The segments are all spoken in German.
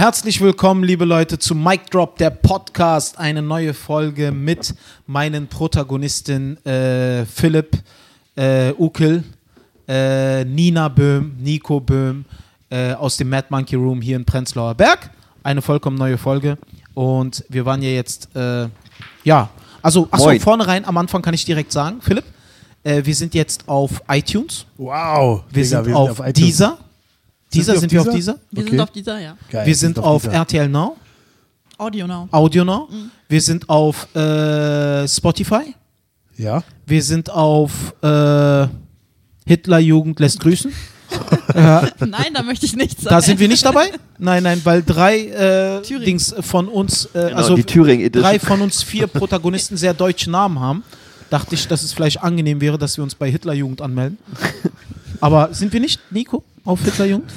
Herzlich willkommen, liebe Leute, zu Mic Drop, der Podcast. Eine neue Folge mit meinen Protagonisten äh, Philipp äh, Ukel, äh, Nina Böhm, Nico Böhm äh, aus dem Mad Monkey Room hier in Prenzlauer Berg. Eine vollkommen neue Folge. Und wir waren ja jetzt, äh, ja, also, achso, vorne rein, am Anfang kann ich direkt sagen, Philipp, äh, wir sind jetzt auf iTunes, Wow. wir Digga, sind auf, iTunes. Dieser. Dieser sind wir auf dieser. Wir Okay. sind auf dieser, ja. Geil, Wir sind auf dieser. RTL Now, Audio Now. Audio Now. Wir sind auf äh, Spotify. Ja. Wir sind auf äh, Hitlerjugend lässt grüßen. Nein, da möchte ich nicht sein. Da sind wir nicht dabei. Nein, nein, weil drei äh. Dings von uns, äh, Genau, also drei von uns vier Protagonisten sehr deutsche Namen haben. Dachte ich, dass es vielleicht angenehm wäre, dass wir uns bei Hitlerjugend anmelden. Aber sind wir nicht, Nico, auf Hitlerjugend?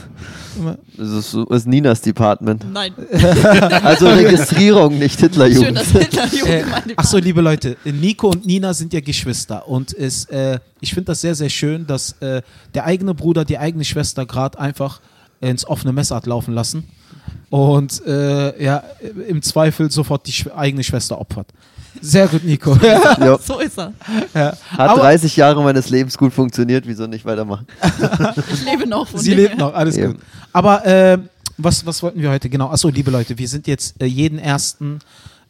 Das ist, ist Ninas Department. Nein. Also Registrierung, nicht Schön, Hitlerjugend. dass Hitlerjugend Äh, Achso, liebe Leute, Nico und Nina sind ja Geschwister und es, äh, ich finde das sehr, sehr schön, dass äh, der eigene Bruder die eigene Schwester gerade einfach ins offene Messer hat laufen lassen und äh, ja, im Zweifel sofort die Schw eigene Schwester opfert. Sehr gut, Nico. Ja. So ist er. Hat Aber- 30 Jahre meines Lebens gut funktioniert, wieso nicht weitermachen? Ich lebe noch von Sie lebt noch, alles Eben. gut. Aber äh, was, was wollten wir heute? Genau, achso, liebe Leute, wir sind jetzt äh, jeden ersten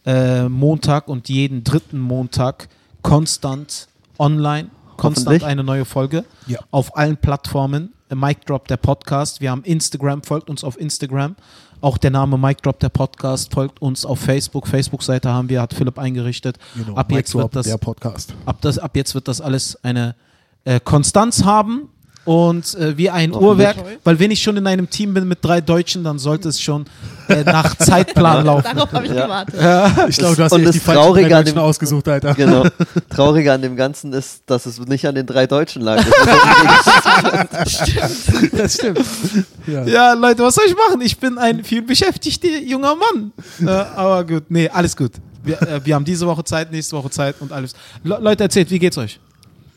äh, Montag und jeden dritten Montag konstant online, konstant eine neue Folge Ja. auf allen Plattformen. Mic Drop, der Podcast. Wir haben Instagram, folgt uns auf Instagram. Auch der Name Mic Drop, der Podcast, folgt uns auf Facebook. Facebook-Seite haben wir, hat Philipp eingerichtet. Genau. ab, jetzt wird Drop, das, der Podcast. ab, das, ab jetzt wird das alles eine äh, Konstanz haben und äh, wie ein Hoffentlich. Uhrwerk, weil wenn ich schon in einem Team bin mit drei Deutschen, dann sollte es schon äh, nach Zeitplan laufen. Darauf habe ich Ja. gewartet. Ich glaube, du hast und echt die falschen Traurige drei dem- ausgesucht, Alter. Genau. Traurige an dem Ganzen ist, dass es nicht an den drei Deutschen lag. Das stimmt. Ja. Ja, Leute, was soll ich machen? Ich bin ein viel beschäftigter junger Mann. äh, aber gut, nee, alles gut. Wir, äh, wir haben diese Woche Zeit, nächste Woche Zeit und alles. Le Leute, erzählt, wie geht's euch?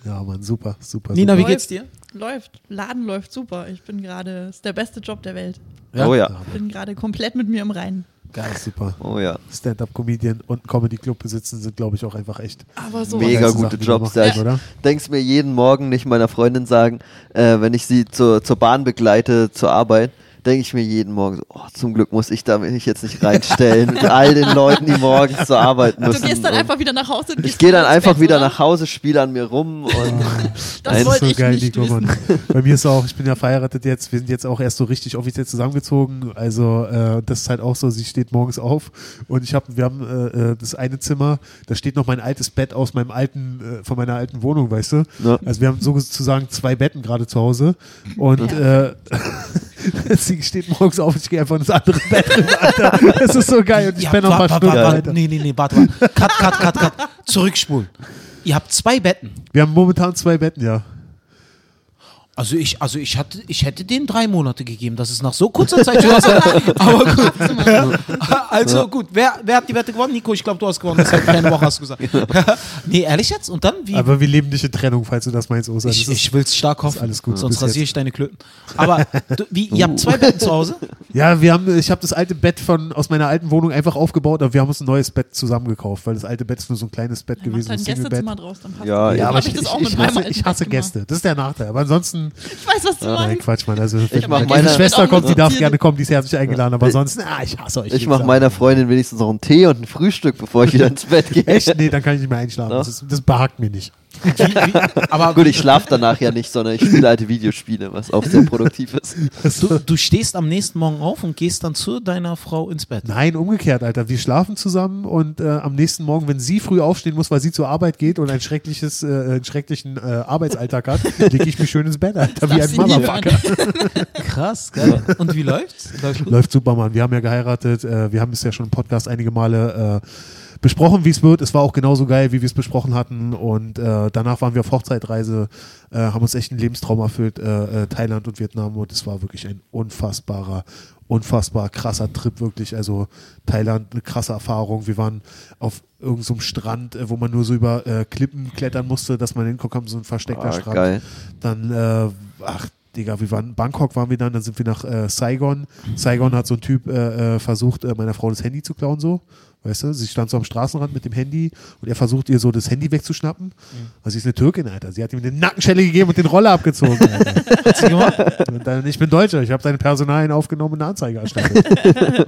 ja, Mann, super, super. Nina, super. wie geht's dir? Läuft. Laden läuft super. Ich bin gerade, ist der beste Job der Welt. Oh ja. Bin gerade komplett mit mir im Reinen. Geil, super. Oh ja. Stand-Up-Comedian und Comedy-Club besitzen sind, glaube ich, auch einfach echt. Aber so. Mega gute Sachen, Jobs. Ja, ich oder? denk's mir jeden Morgen nicht meiner Freundin sagen, äh, wenn ich sie zur, zur Bahn begleite, zur Arbeit, denke ich mir jeden Morgen so, oh, zum Glück muss ich da mich jetzt nicht reinstellen mit all den Leuten, die morgens zur Arbeit müssen. Du gehst dann Und einfach wieder nach Hause. und ich gehe dann einfach Bett, wieder oder? nach Hause, spiele an mir rum und Das Nein, wollte so ich geil, nicht Nico, wissen. Bei mir ist auch, ich bin ja verheiratet jetzt, wir sind jetzt auch erst so richtig offiziell zusammengezogen. Also äh, das ist halt auch so, sie steht morgens auf und ich habe, wir haben äh, äh, das eine Zimmer, da steht noch mein altes Bett aus meinem alten, äh, von meiner alten Wohnung, weißt du? Ja. Also wir haben sozusagen zwei Betten gerade zu Hause und äh, sie steht morgens auf, ich gehe einfach in das andere Bett rüber, Alter. Das ist so geil und ich bin noch ein paar Stunden, wa- Alter. Nee, nee, nee, warte mal. Cut, cut, cut, cut. Zurückspulen. Ihr habt zwei Betten. Wir haben momentan zwei Betten, ja. Also ich, also ich hatte, ich hätte denen drei Monate gegeben, dass es nach so kurzer Zeit schon was Aber gut. Also gut, wer, wer hat die Wette gewonnen? Nico, ich glaube, du hast gewonnen. Das hat keine Woche, hast du gesagt. nee, ehrlich jetzt? Und dann? Wie? Aber wir leben nicht in Trennung, falls du das meinst, Osa. Ich ich will es stark hoffen. alles gut. Sonst rasiere ich deine Klöten. Aber du, wie, ihr habt zwei Betten zu Hause? Ja, wir haben, ich habe das alte Bett von aus meiner alten Wohnung einfach aufgebaut, aber wir haben uns ein neues Bett zusammengekauft, weil das alte Bett ist nur so ein kleines Bett macht gewesen, ein. Gästezimmer draus, dann passt Ja, ja, aber ich, ich das ich, hasse, ich hasse. Gäste. Das ist der Nachteil. Aber ansonsten, Ich weiß, was du nein, meinst. Quatsch, Mann. Also, wenn mach meine meiner- Schwester kommt, die darf gerne kommen, die ist herzlich eingeladen, aber ansonsten, ah, ich hasse euch. ich mache meiner Freundin wenigstens noch einen Tee und ein Frühstück, bevor ich wieder ins Bett gehe. Echt? Nee, dann kann ich nicht mehr einschlafen. Das, das behagt mir nicht. Aber Gut, ich schlafe danach ja nicht, sondern ich spiele alte Videospiele, was auch sehr produktiv ist. du, du stehst am nächsten Morgen auf und gehst dann zu deiner Frau ins Bett. Nein, umgekehrt, Alter. Wir schlafen zusammen und äh, am nächsten Morgen, wenn sie früh aufstehen muss, weil sie zur Arbeit geht und ein schreckliches, äh, einen schrecklichen äh, Arbeitsalltag hat, lege ich mich schön ins Bett, Alter, wie ein Motherfucker. Krass, geil. Und wie läuft's? Läuft gut? Läuft super, Mann. Wir haben ja geheiratet. Äh, wir haben es ja schon im Podcast einige Male äh, besprochen, wie es wird. Es war auch genauso geil, wie wir es besprochen hatten. Und äh, danach waren wir auf Hochzeitreise, äh, haben uns echt einen Lebenstraum erfüllt, äh, äh, Thailand und Vietnam. Und es war wirklich ein unfassbarer, unfassbar krasser Trip, wirklich. Also Thailand, eine krasse Erfahrung. Wir waren auf irgendeinem so Strand, äh, wo man nur so über äh, Klippen klettern musste, dass man hinkommt, haben so ein versteckter Ah, Strand. geil. Dann, ach, Digga, wir waren, Bangkok waren wir dann, dann sind wir nach äh, Saigon. Saigon hat so ein Typ äh, versucht, äh, meiner Frau das Handy zu klauen, so. Weißt du, sie stand so am Straßenrand mit dem Handy und er versucht ihr so das Handy wegzuschnappen. Also sie ist eine Türkin, Alter. Sie hat ihm eine Nackenschelle gegeben und den Roller abgezogen. Hat sie gemacht? Dann, ich bin Deutscher, ich habe seine Personalien aufgenommen und eine Anzeige erstattet.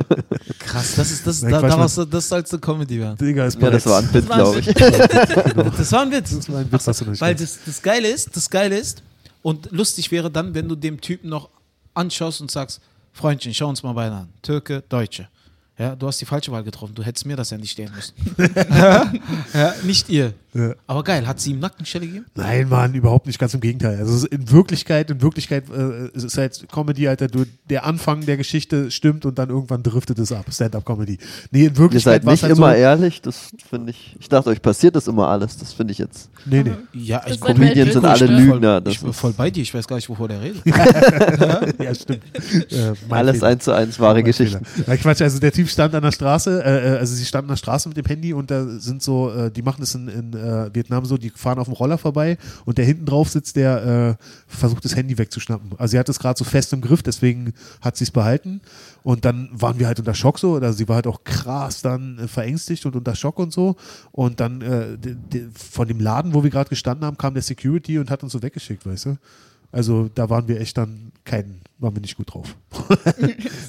Krass, das ist, das, Nein, da, Quatsch, daraus, das soll eine Comedy werden. Digga, ist Ja, das war ein war glaube ich. Das war ein Witz. Das war ein Witz, hast du nicht Weil das, das Geile ist, das Geile ist, und lustig wäre dann, wenn du dem Typen noch anschaust und sagst, Freundchen, schau uns mal beide an. Türke, Deutsche. Ja, du hast die falsche Wahl getroffen. Du hättest mir das ja nicht stehen müssen. ja, nicht ihr. Ja. Aber geil, hat sie ihm Nackenstelle gegeben? Nein, Mann, überhaupt nicht, ganz im Gegenteil. Also es ist in Wirklichkeit, in Wirklichkeit äh, es ist halt Comedy, Alter, du, der Anfang der Geschichte stimmt und dann irgendwann driftet es ab, Stand-up-Comedy. Nee, in Ihr Wirklichkeit seid war es nicht halt immer so, ehrlich, das finde ich. Ich dachte, euch passiert das immer alles. Das finde ich jetzt. Nee, nee. Ja, ich Comedians sind alle Weltbild, Lügner. Das ich bin voll bei dir. Ich weiß gar nicht, wovor der redet. ja, stimmt. Äh, alles eins zu eins wahre Geschichten. Ja, Quatsch, also der Typ stand an der Straße, äh, äh, also sie standen an der Straße mit dem Handy und da sind so, äh, die machen das in, in äh, Vietnam so, die fahren auf dem Roller vorbei und der hinten drauf sitzt, der äh, versucht das Handy wegzuschnappen. Also sie hat es gerade so fest im Griff, deswegen hat sie es behalten und dann waren wir halt unter Schock so, also sie war halt auch krass dann äh, verängstigt und unter Schock und so und dann äh, de, de, von dem Laden, wo wir gerade gestanden haben, kam der Security und hat uns so weggeschickt, weißt du? Also da waren wir echt dann kein, waren wir nicht gut drauf.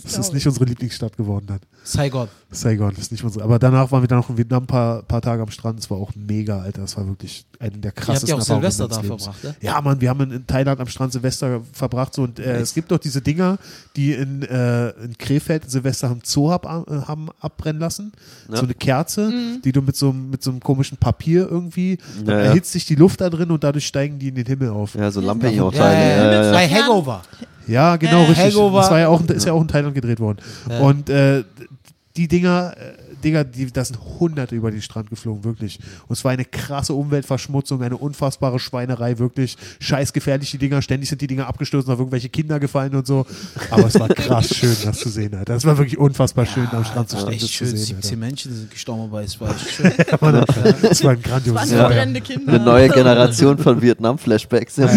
das ist nicht unsere Lieblingsstadt geworden dann. Saigon. Saigon ist nicht unsere. Aber danach waren wir dann noch in Vietnam ein paar, paar Tage am Strand. Das war auch mega, Alter. Das war wirklich eine der Ihr habt krassesten ja auch Silvester da Lebens. verbracht, ne? Ja, Mann, wir haben in, in Thailand am Strand Silvester verbracht. So, und äh, es gibt doch diese Dinger, die in, äh, in Krefeld Silvester am Zoo hab, äh, haben abbrennen lassen. Ja. So eine Kerze, die du mit so, einem- mit so einem komischen Papier irgendwie, dann Ja, ja. erhitzt sich die Luft da drin und dadurch steigen die in den Himmel auf. Ja, so Ja, ja, ja, Bei ja. Hangover. Ja, genau, Äh, richtig. Hangover. Das war ja auch, ist ja auch in Thailand gedreht worden. Ja. Und äh, die Dinger, äh, Digga, die, da sind Hunderte über den Strand geflogen, wirklich. Und es war eine krasse Umweltverschmutzung, eine unfassbare Schweinerei, wirklich. Scheiß gefährlich, die Dinger. Ständig sind die Dinger abgestürzt, auf irgendwelche Kinder gefallen und so. Aber es war krass schön, das zu sehen, Alter. Es war wirklich unfassbar schön, am Strand zu stehen, echt das zu schön. sehen. 17 Alter. Menschen sind gestorben, aber es war echt schön. Das war ein Es grandioses waren Ja. Eine neue Generation von Vietnam-Flashbacks. Ja.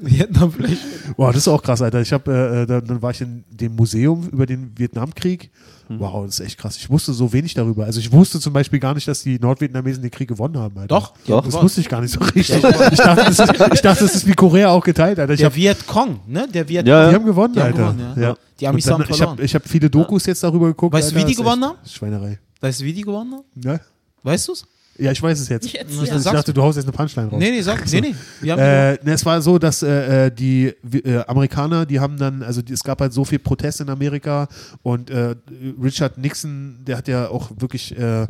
Vietnam vielleicht. Wow, das ist auch krass, Alter. Ich habe, äh, dann, dann war ich in dem Museum über den Vietnamkrieg. Hm. Wow, das ist echt krass. Ich wusste so wenig darüber. Also ich wusste zum Beispiel gar nicht, dass die Nordvietnamesen den Krieg gewonnen haben, Alter. Doch, Doch. haben Das wusste ich gar nicht so richtig. Ich dachte, das ist, ich dachte, das ist wie Korea auch geteilt, Alter. Ich Der hab, Vietcong, ne? Der Viet Ja, die haben gewonnen, Die haben Alter. gewonnen, ja. Die Amis haben ich verloren. habe ich hab viele Dokus jetzt darüber geguckt. Weißt du, wie die gewonnen haben? Schweinerei. Weißt du, wie die gewonnen haben? Ja? Weißt du es? Ja, ich weiß es jetzt. Jetzt, Was ja. Ich dachte, du haust jetzt eine Punchline raus. Nee, nee, sag. Nee, nee. Haben Äh, ne, es war so, dass äh, äh, die äh, Amerikaner, die haben dann, also die, es gab halt so viel Protest in Amerika und äh, Richard Nixon, der hat ja auch wirklich äh,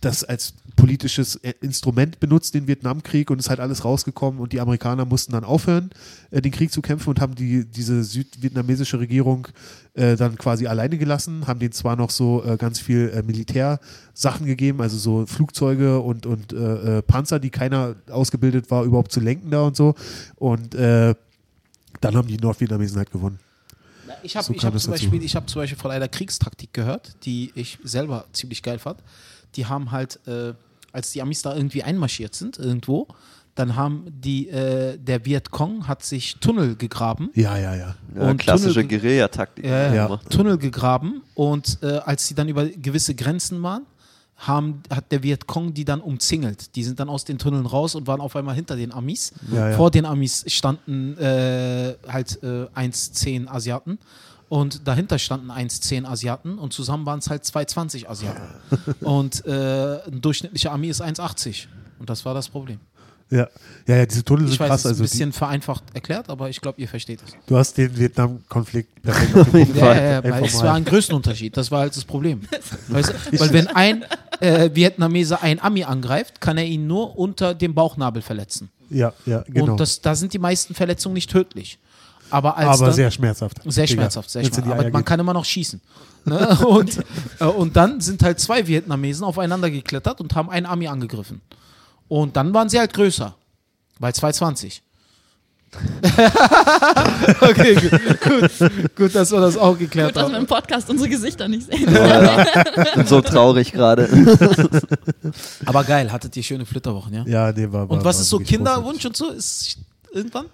das als politisches äh, Instrument benutzt, den Vietnamkrieg und ist halt alles rausgekommen und die Amerikaner mussten dann aufhören, äh, den Krieg zu kämpfen und haben die, diese südvietnamesische Regierung äh, dann quasi alleine gelassen, haben denen zwar noch so äh, ganz viel äh, Militärsachen gegeben, also so Flugzeuge und, und äh, Panzer, die keiner ausgebildet war, überhaupt zu lenken da und so und dann haben die Nordvietnamesen halt gewonnen. Ich habe So ich hab es zum, dazu. Beispiel, ich hab zum Beispiel von einer Kriegstaktik gehört, die ich selber ziemlich geil fand. Die haben halt, äh, als die Amis da irgendwie einmarschiert sind, irgendwo, dann haben die, äh, der Vietcong hat sich Tunnel gegraben. Ja, ja, ja. Ja, Und klassische Tunnel- Guerilla-Taktik. Ja, Ja. Tunnel gegraben und äh, als sie dann über gewisse Grenzen waren, haben, hat der Vietcong die dann umzingelt. Die sind dann aus den Tunneln raus und waren auf einmal hinter den Amis. Ja, ja. Vor den Amis standen äh, halt äh, 1,10 Asiaten und dahinter standen 1,10 Asiaten und zusammen waren es halt 2,20 Asiaten. und äh, ein durchschnittlicher Ami ist 1,80 und das war das Problem. Ja, ja, ja diese Tunnel Ich sind weiß, krass. ist Also ein bisschen vereinfacht erklärt, aber ich glaube, ihr versteht es. du hast den Vietnam-Konflikt perfekt auf den Punkt Ja, ja, ja, weil es war ein Größenunterschied. Das war halt das Problem. Weißt du? Weil wenn ein äh, Vietnameser einen Ami angreift, kann er ihn nur unter dem Bauchnabel verletzen. Ja, ja, genau. Und das, da sind die meisten Verletzungen nicht tödlich. Aber als Aber dann, sehr schmerzhaft. sehr Digga, schmerzhaft, sehr schmerzhaft. Aber man geht. kann immer noch schießen. Ne? Und, äh, und dann sind halt zwei Vietnamesen aufeinander geklettert und haben einen Ami angegriffen. Und dann waren sie halt größer. Bei 220. okay, gut, gut. Gut, dass wir das auch geklärt Gut, dass wir haben. im Podcast unsere Gesichter nicht sehen. Bin so traurig gerade. Aber geil, hattet ihr schöne Flitterwochen, ja? Ja, nee, war, war Und was war ist so Kinderwunsch und so? Ist irgendwann?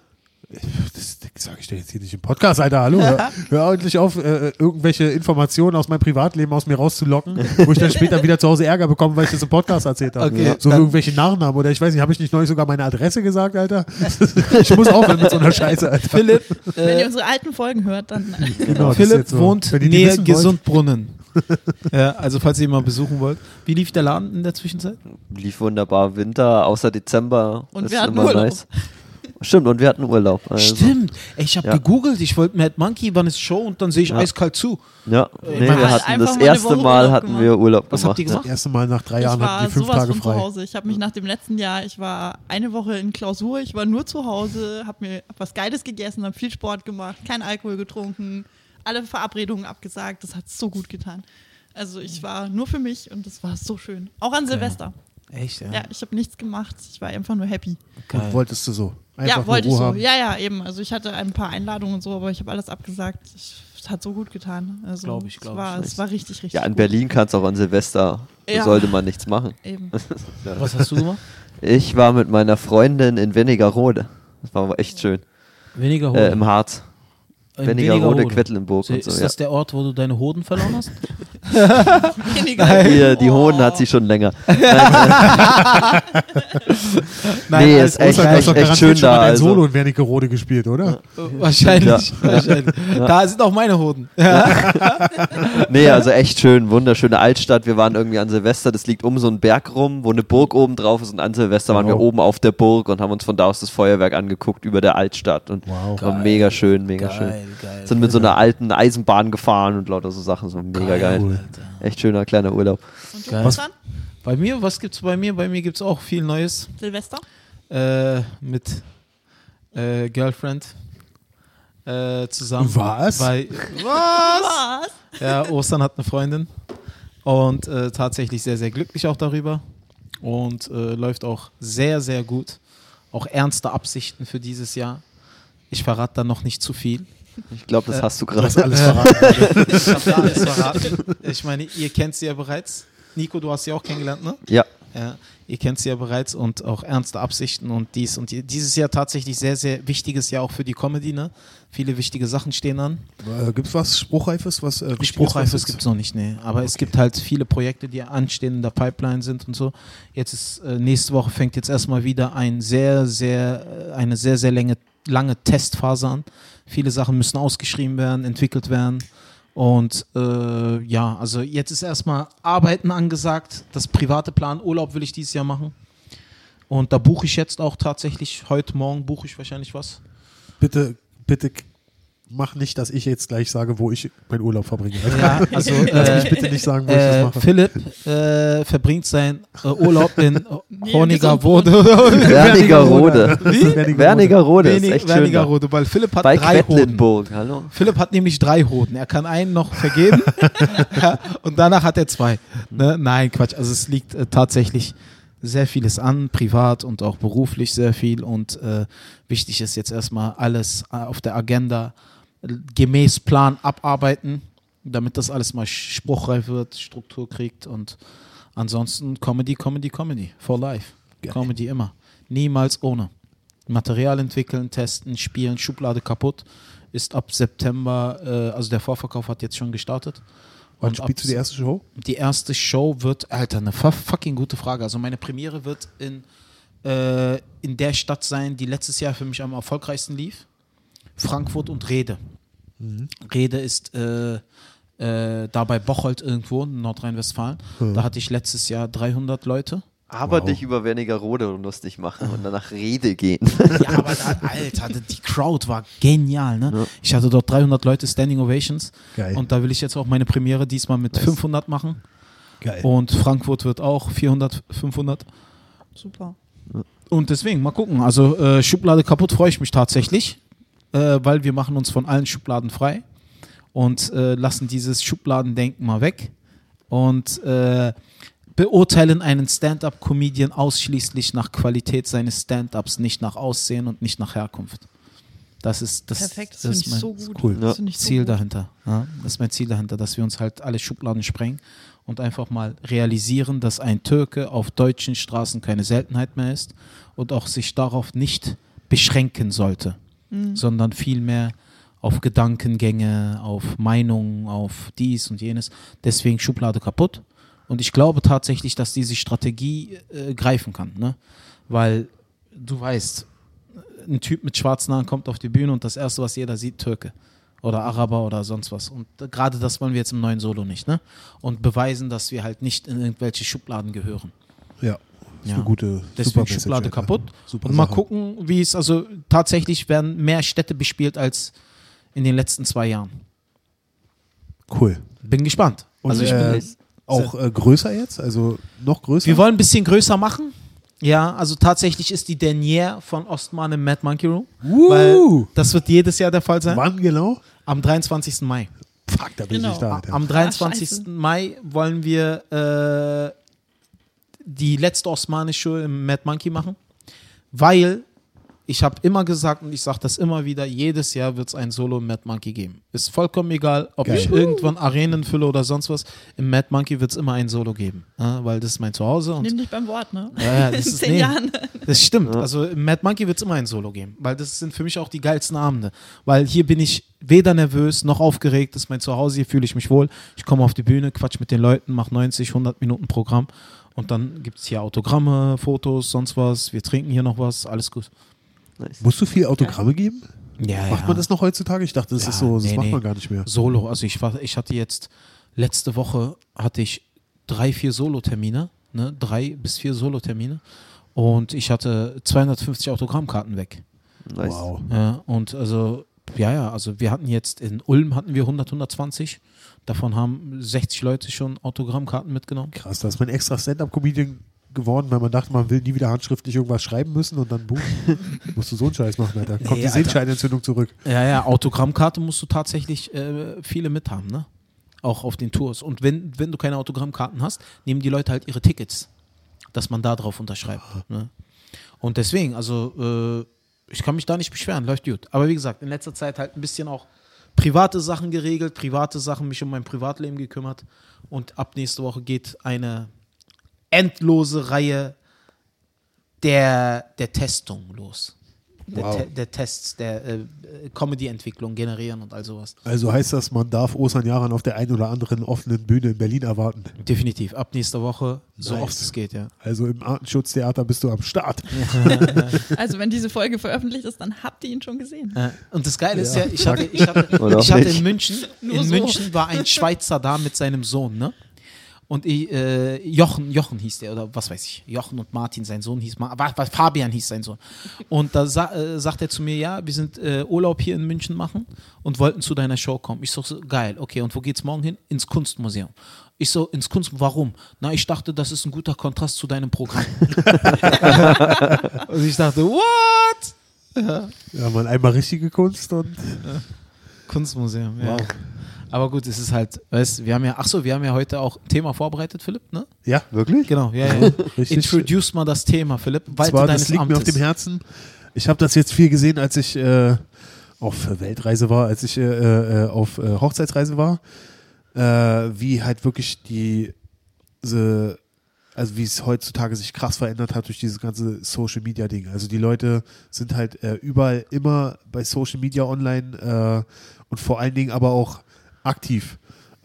Das, das sage ich dir jetzt hier nicht im Podcast, Alter. Hallo. Hör, hör endlich auf, äh, irgendwelche Informationen aus meinem Privatleben aus mir rauszulocken, wo ich dann später wieder zu Hause Ärger bekomme, weil ich das im Podcast erzählt habe. Okay, so irgendwelche Nachnamen oder ich weiß nicht, habe ich nicht neulich sogar meine Adresse gesagt, Alter? ich muss aufhören mit so einer Scheiße, Alter. Philipp, Wenn ihr äh, unsere alten Folgen hört, dann. Genau, Philipp so. wohnt näher. Gesundbrunnen. ja, also falls ihr ihn mal besuchen wollt. Wie lief der Laden in der Zwischenzeit? Lief wunderbar. Winter, außer Dezember. Und ist wir hatten immer Urlaub. nice. Stimmt, und wir hatten Urlaub. Also, Stimmt. Ey, ich habe Ja. gegoogelt, ich wollte Mad Monkey, wann ist Show und dann sehe ich Ja. eiskalt zu. Ja, nee, wir hat hatten das erste Mal Urlaub hatten gemacht. wir Urlaub Was gemacht. habt ihr ja. gemacht? Das erste Mal nach drei Jahren hatten war die fünf sowas Tage von frei. zu Hause. Ich habe mich nach dem letzten Jahr, ich war eine Woche in Klausur, ich war nur zu Hause, habe mir was Geiles gegessen, habe viel Sport gemacht, kein Alkohol getrunken, alle Verabredungen abgesagt. Das hat so gut getan. Also ich war nur für mich und das war so schön. Auch an Silvester. Echt, ja. Ja, ich habe nichts gemacht. Ich war einfach nur happy. Geil. Und wolltest du so? Einfach ja, wollte ich so. haben. Ja, ja, eben. Also ich hatte ein paar Einladungen und so, aber ich habe alles abgesagt. Ich, es hat so gut getan. Also Glaub ich, glaub es war, ich. Es war richtig, richtig Ja, in gut. Berlin kannst du auch an Silvester, Ja. sollte man nichts machen. Eben. Was hast du gemacht? Ich war mit meiner Freundin in Wernigerode. Das war aber echt schön. Weniger Äh. Im Harz. Wernigerode, Hoden. Quedlinburg So, und so. Ist Ja. das der Ort, wo du deine Hoden verloren hast? Weniger. Hier, die Oh. Hoden hat sie schon länger. Nein, Nee, alles ist echt- echt garantiert schön schon da, also. Solo in Wernigerode gespielt, oder? Wahrscheinlich. wahrscheinlich. Da sind auch meine Hoden. Nee, also echt schön, wunderschöne Altstadt. Wir waren irgendwie an Silvester, das liegt um so einen Berg rum, wo eine Burg oben drauf ist und an Silvester waren wir Wow. oben auf der Burg und haben uns von da aus das Feuerwerk angeguckt über der Altstadt und Wow. war Geil. mega schön, mega schön. Geil, geil. Sind mit so einer alten Eisenbahn gefahren und lauter so Sachen, so mega geil. Cool. Echt schöner kleiner Urlaub. Und du Geil. was dann? Bei mir, was gibt's bei mir? Bei mir gibt's auch viel Neues. Silvester? Äh, mit äh, Girlfriend äh, zusammen. Was? Bei, was? Was? Ja, Ostern hat eine Freundin und äh, tatsächlich sehr, sehr glücklich auch darüber und äh, läuft auch sehr, sehr gut. Auch ernste Absichten für dieses Jahr. Ich verrate da noch nicht zu viel. Ich glaube, das Äh, hast du gerade. alles verraten. Ich habe da alles verraten. Ich meine, ihr kennt sie ja bereits. Nico, du hast sie auch kennengelernt, ne? Ja, Ja, ihr kennt sie ja bereits und auch ernste Absichten und dies und die, dieses Jahr tatsächlich sehr, sehr wichtiges Jahr auch für die Comedy, ne? Viele wichtige Sachen stehen an. Äh, Gibt's was Spruchreifes? Was, äh, Spruchreifes gibt es noch nicht, nee. Aber es gibt halt viele Projekte, die anstehen, in der Pipeline sind und so. Jetzt ist, äh, nächste Woche fängt jetzt erstmal wieder ein sehr, sehr, äh, eine sehr, sehr lange, lange Testphase an. Viele Sachen müssen ausgeschrieben werden, entwickelt werden. Und äh, ja, also jetzt ist erstmal Arbeiten angesagt. Das private Plan, Urlaub will ich dieses Jahr machen. Und da buche ich jetzt auch tatsächlich, heute Morgen buche ich wahrscheinlich was. Bitte, bitte mach nicht, dass ich jetzt gleich sage, wo ich meinen Urlaub verbringe. Ja, also Lass äh, mich bitte nicht sagen, wo ich Äh, das mache. Philipp äh, verbringt seinen äh, Urlaub in Hornigerode. Wernigerode. Wernigerode. Wernigerode ist echt schön. Wernigerode, weil Philipp hat Bei drei Hoden. Hallo? Philipp hat nämlich drei Hoden. Er kann einen noch vergeben ja, und danach hat er zwei. Ne? Nein, Quatsch. Also es liegt äh, tatsächlich sehr vieles an, privat und auch beruflich sehr viel. Und äh, wichtig ist jetzt erstmal alles äh, auf der Agenda äh, gemäß Plan abarbeiten, damit das alles mal spruchreif wird, Struktur kriegt und ansonsten Comedy, Comedy, Comedy for life. Geil. Comedy immer. Niemals ohne. Material entwickeln, testen, spielen, Schublade kaputt. Ist ab September, äh, also der Vorverkauf hat jetzt schon gestartet. Wann Und spielst du die erste Show? die erste Show wird, Alter, eine fu- fucking gute Frage. Also meine Premiere wird in, äh, in der Stadt sein, die letztes Jahr für mich am erfolgreichsten lief. Frankfurt und Rede. Rede ist äh, äh, da bei Bocholt irgendwo in Nordrhein-Westfalen. Da hatte ich letztes Jahr 300 Leute. Aber Wow. dich über Wernigerode lustig machen und dann nach Rede gehen. Ja, aber da, Alter, die Crowd war genial, ne? Ich hatte dort 300 Leute Standing Ovations. Geil. Und da will ich jetzt auch meine Premiere diesmal mit 500 machen. Geil. Und Frankfurt wird auch 400, 500. Super. Und deswegen, mal gucken. Also äh, Schublade kaputt freue ich mich tatsächlich, äh, weil wir machen uns von allen Schubladen frei und äh, lassen dieses Schubladendenken mal weg und äh, beurteilen einen Stand-up-Comedian ausschließlich nach Qualität seines Stand-ups, nicht nach Aussehen und nicht nach Herkunft. Das ist das, Perfekt, das, das ist mein so cool. So Ziel gut. dahinter. Ja? Das ist mein Ziel dahinter, dass wir uns halt alle Schubladen sprengen und einfach mal realisieren, dass ein Türke auf deutschen Straßen keine Seltenheit mehr ist und auch sich darauf nicht beschränken sollte. Sondern viel mehr auf Gedankengänge, auf Meinungen, auf dies und jenes. Deswegen Schublade kaputt. Und ich glaube tatsächlich, dass diese Strategie äh, greifen kann, ne? Weil du weißt, ein Typ mit schwarzen Haaren kommt auf die Bühne und das erste, was jeder sieht, Türke oder Araber oder sonst was. Und gerade das wollen wir jetzt im neuen Solo nicht, ne? Und beweisen, dass wir halt nicht in irgendwelche Schubladen gehören. Ja. Ist Ja. eine gute Deswegen super Schublade Message, kaputt. Super Und mal Sache. gucken, wie es, also tatsächlich werden mehr Städte bespielt als in den letzten zwei Jahren. Cool. Bin gespannt. Und also ich äh, bin, auch äh, größer jetzt? Also noch größer? wir wollen ein bisschen größer machen. Ja, also tatsächlich ist die Dernière von Ostmann im Mad Monkey Room. Weil Uh, das wird jedes Jahr der Fall sein. wann genau? Am 23. Mai. Fuck, da bin Genau. ich nicht da. Alter. Am 23. scheiße. Mai wollen wir äh, die letzte osmanische im Mad Monkey machen, weil ich habe immer gesagt und ich sage das immer wieder, jedes Jahr wird es ein Solo im Mad Monkey geben. Ist vollkommen egal, ob Geil. ich irgendwann Arenen fülle oder sonst was. Im Mad Monkey wird es immer ein Solo geben, weil das ist mein Zuhause und Nimm dich beim Wort, ne? ja, ja, das In ist, zehn nee, Jahren. das stimmt. Also im Mad Monkey wird es immer ein Solo geben, weil das sind für mich auch die geilsten Abende. Weil hier bin ich weder nervös noch aufgeregt. Das ist mein Zuhause, hier fühle ich mich wohl. Ich komme auf die Bühne, quatsch mit den Leuten, mache 90, 100 Minuten Programm und dann gibt es hier Autogramme, Fotos, sonst was. Wir trinken hier noch was, alles gut. Nice. Musst du viel Autogramme geben? Ja, Macht man das noch heutzutage? Ich dachte, das Ja, ist so, das nee, macht nee. man gar nicht mehr. Solo, also ich war, ich hatte jetzt letzte Woche hatte ich drei, vier Solo-Termine, ne, drei bis vier Solo-Termine und ich hatte 250 Autogrammkarten weg. Nice. Wow. Ja, und also, ja, ja, also wir hatten jetzt in Ulm hatten wir 100, 120. Davon haben 60 Leute schon Autogrammkarten mitgenommen. Krass, da ist man extra Stand-Up-Comedian geworden, weil man dachte, man will nie wieder handschriftlich irgendwas schreiben müssen und dann boom, musst du so einen Scheiß machen, Alter. Kommt die Alter. Sehenscheinentzündung zurück. Ja, ja, Autogrammkarte musst du tatsächlich äh, viele mithaben, ne? Auch auf den Tours. Und wenn, wenn du keine Autogrammkarten hast, nehmen die Leute halt ihre Tickets, dass man da drauf unterschreibt. Ne? Und deswegen, also äh, ich kann mich da nicht beschweren, läuft gut. Aber wie gesagt, in letzter Zeit halt ein bisschen auch private Sachen geregelt, private Sachen, mich um mein Privatleben gekümmert. Und ab nächste Woche geht eine endlose Reihe der, der Testung los. Der, Wow. Te der Tests, der äh, Comedy-Entwicklung generieren und all sowas. Also heißt das, man darf Osan Yaran auf der einen oder anderen offenen Bühne in Berlin erwarten. Definitiv. Ab nächster Woche, so Nice. oft es geht, ja. Also im Artenschutztheater bist du am Start. Also wenn diese Folge veröffentlicht ist, dann habt ihr ihn schon gesehen. Und das Geile ist Ja. ja, ich hatte, ich hatte, ich hatte in München, Nur in so. München war ein Schweizer da mit seinem Sohn, ne? Und ich, äh, Jochen, Jochen hieß der, oder was weiß ich, Jochen und Martin, sein Sohn hieß, Ma Fabian hieß sein Sohn. Und da sa äh, sagt er zu mir, ja, wir sind äh, Urlaub hier in München machen und wollten zu deiner Show kommen. Ich so, geil, okay, und wo geht's morgen hin? Ins Kunstmuseum. Ich so, ins Kunstmuseum, warum? Na, ich dachte, das ist ein guter Kontrast zu deinem Programm. und ich dachte, what? Ja, man einmal richtige Kunst und Kunstmuseum, ja. Wow. Aber gut, es ist halt, weißt wir haben ja, ach so, wir haben ja heute auch ein Thema vorbereitet, Philipp, ne? ja, wirklich? Genau, ja, ja. Richtig. Introduce mal das Thema, Philipp. Walte Zwar, das liegt Amtes. mir auf dem Herzen. Ich habe das jetzt viel gesehen, als ich äh, auf Weltreise war, als ich äh, äh, auf äh, Hochzeitsreise war, äh, wie halt wirklich die, diese, also wie es heutzutage sich krass verändert hat durch dieses ganze Social Media Ding. Also die Leute sind halt äh, überall immer bei Social Media online äh, und vor allen Dingen aber auch aktiv.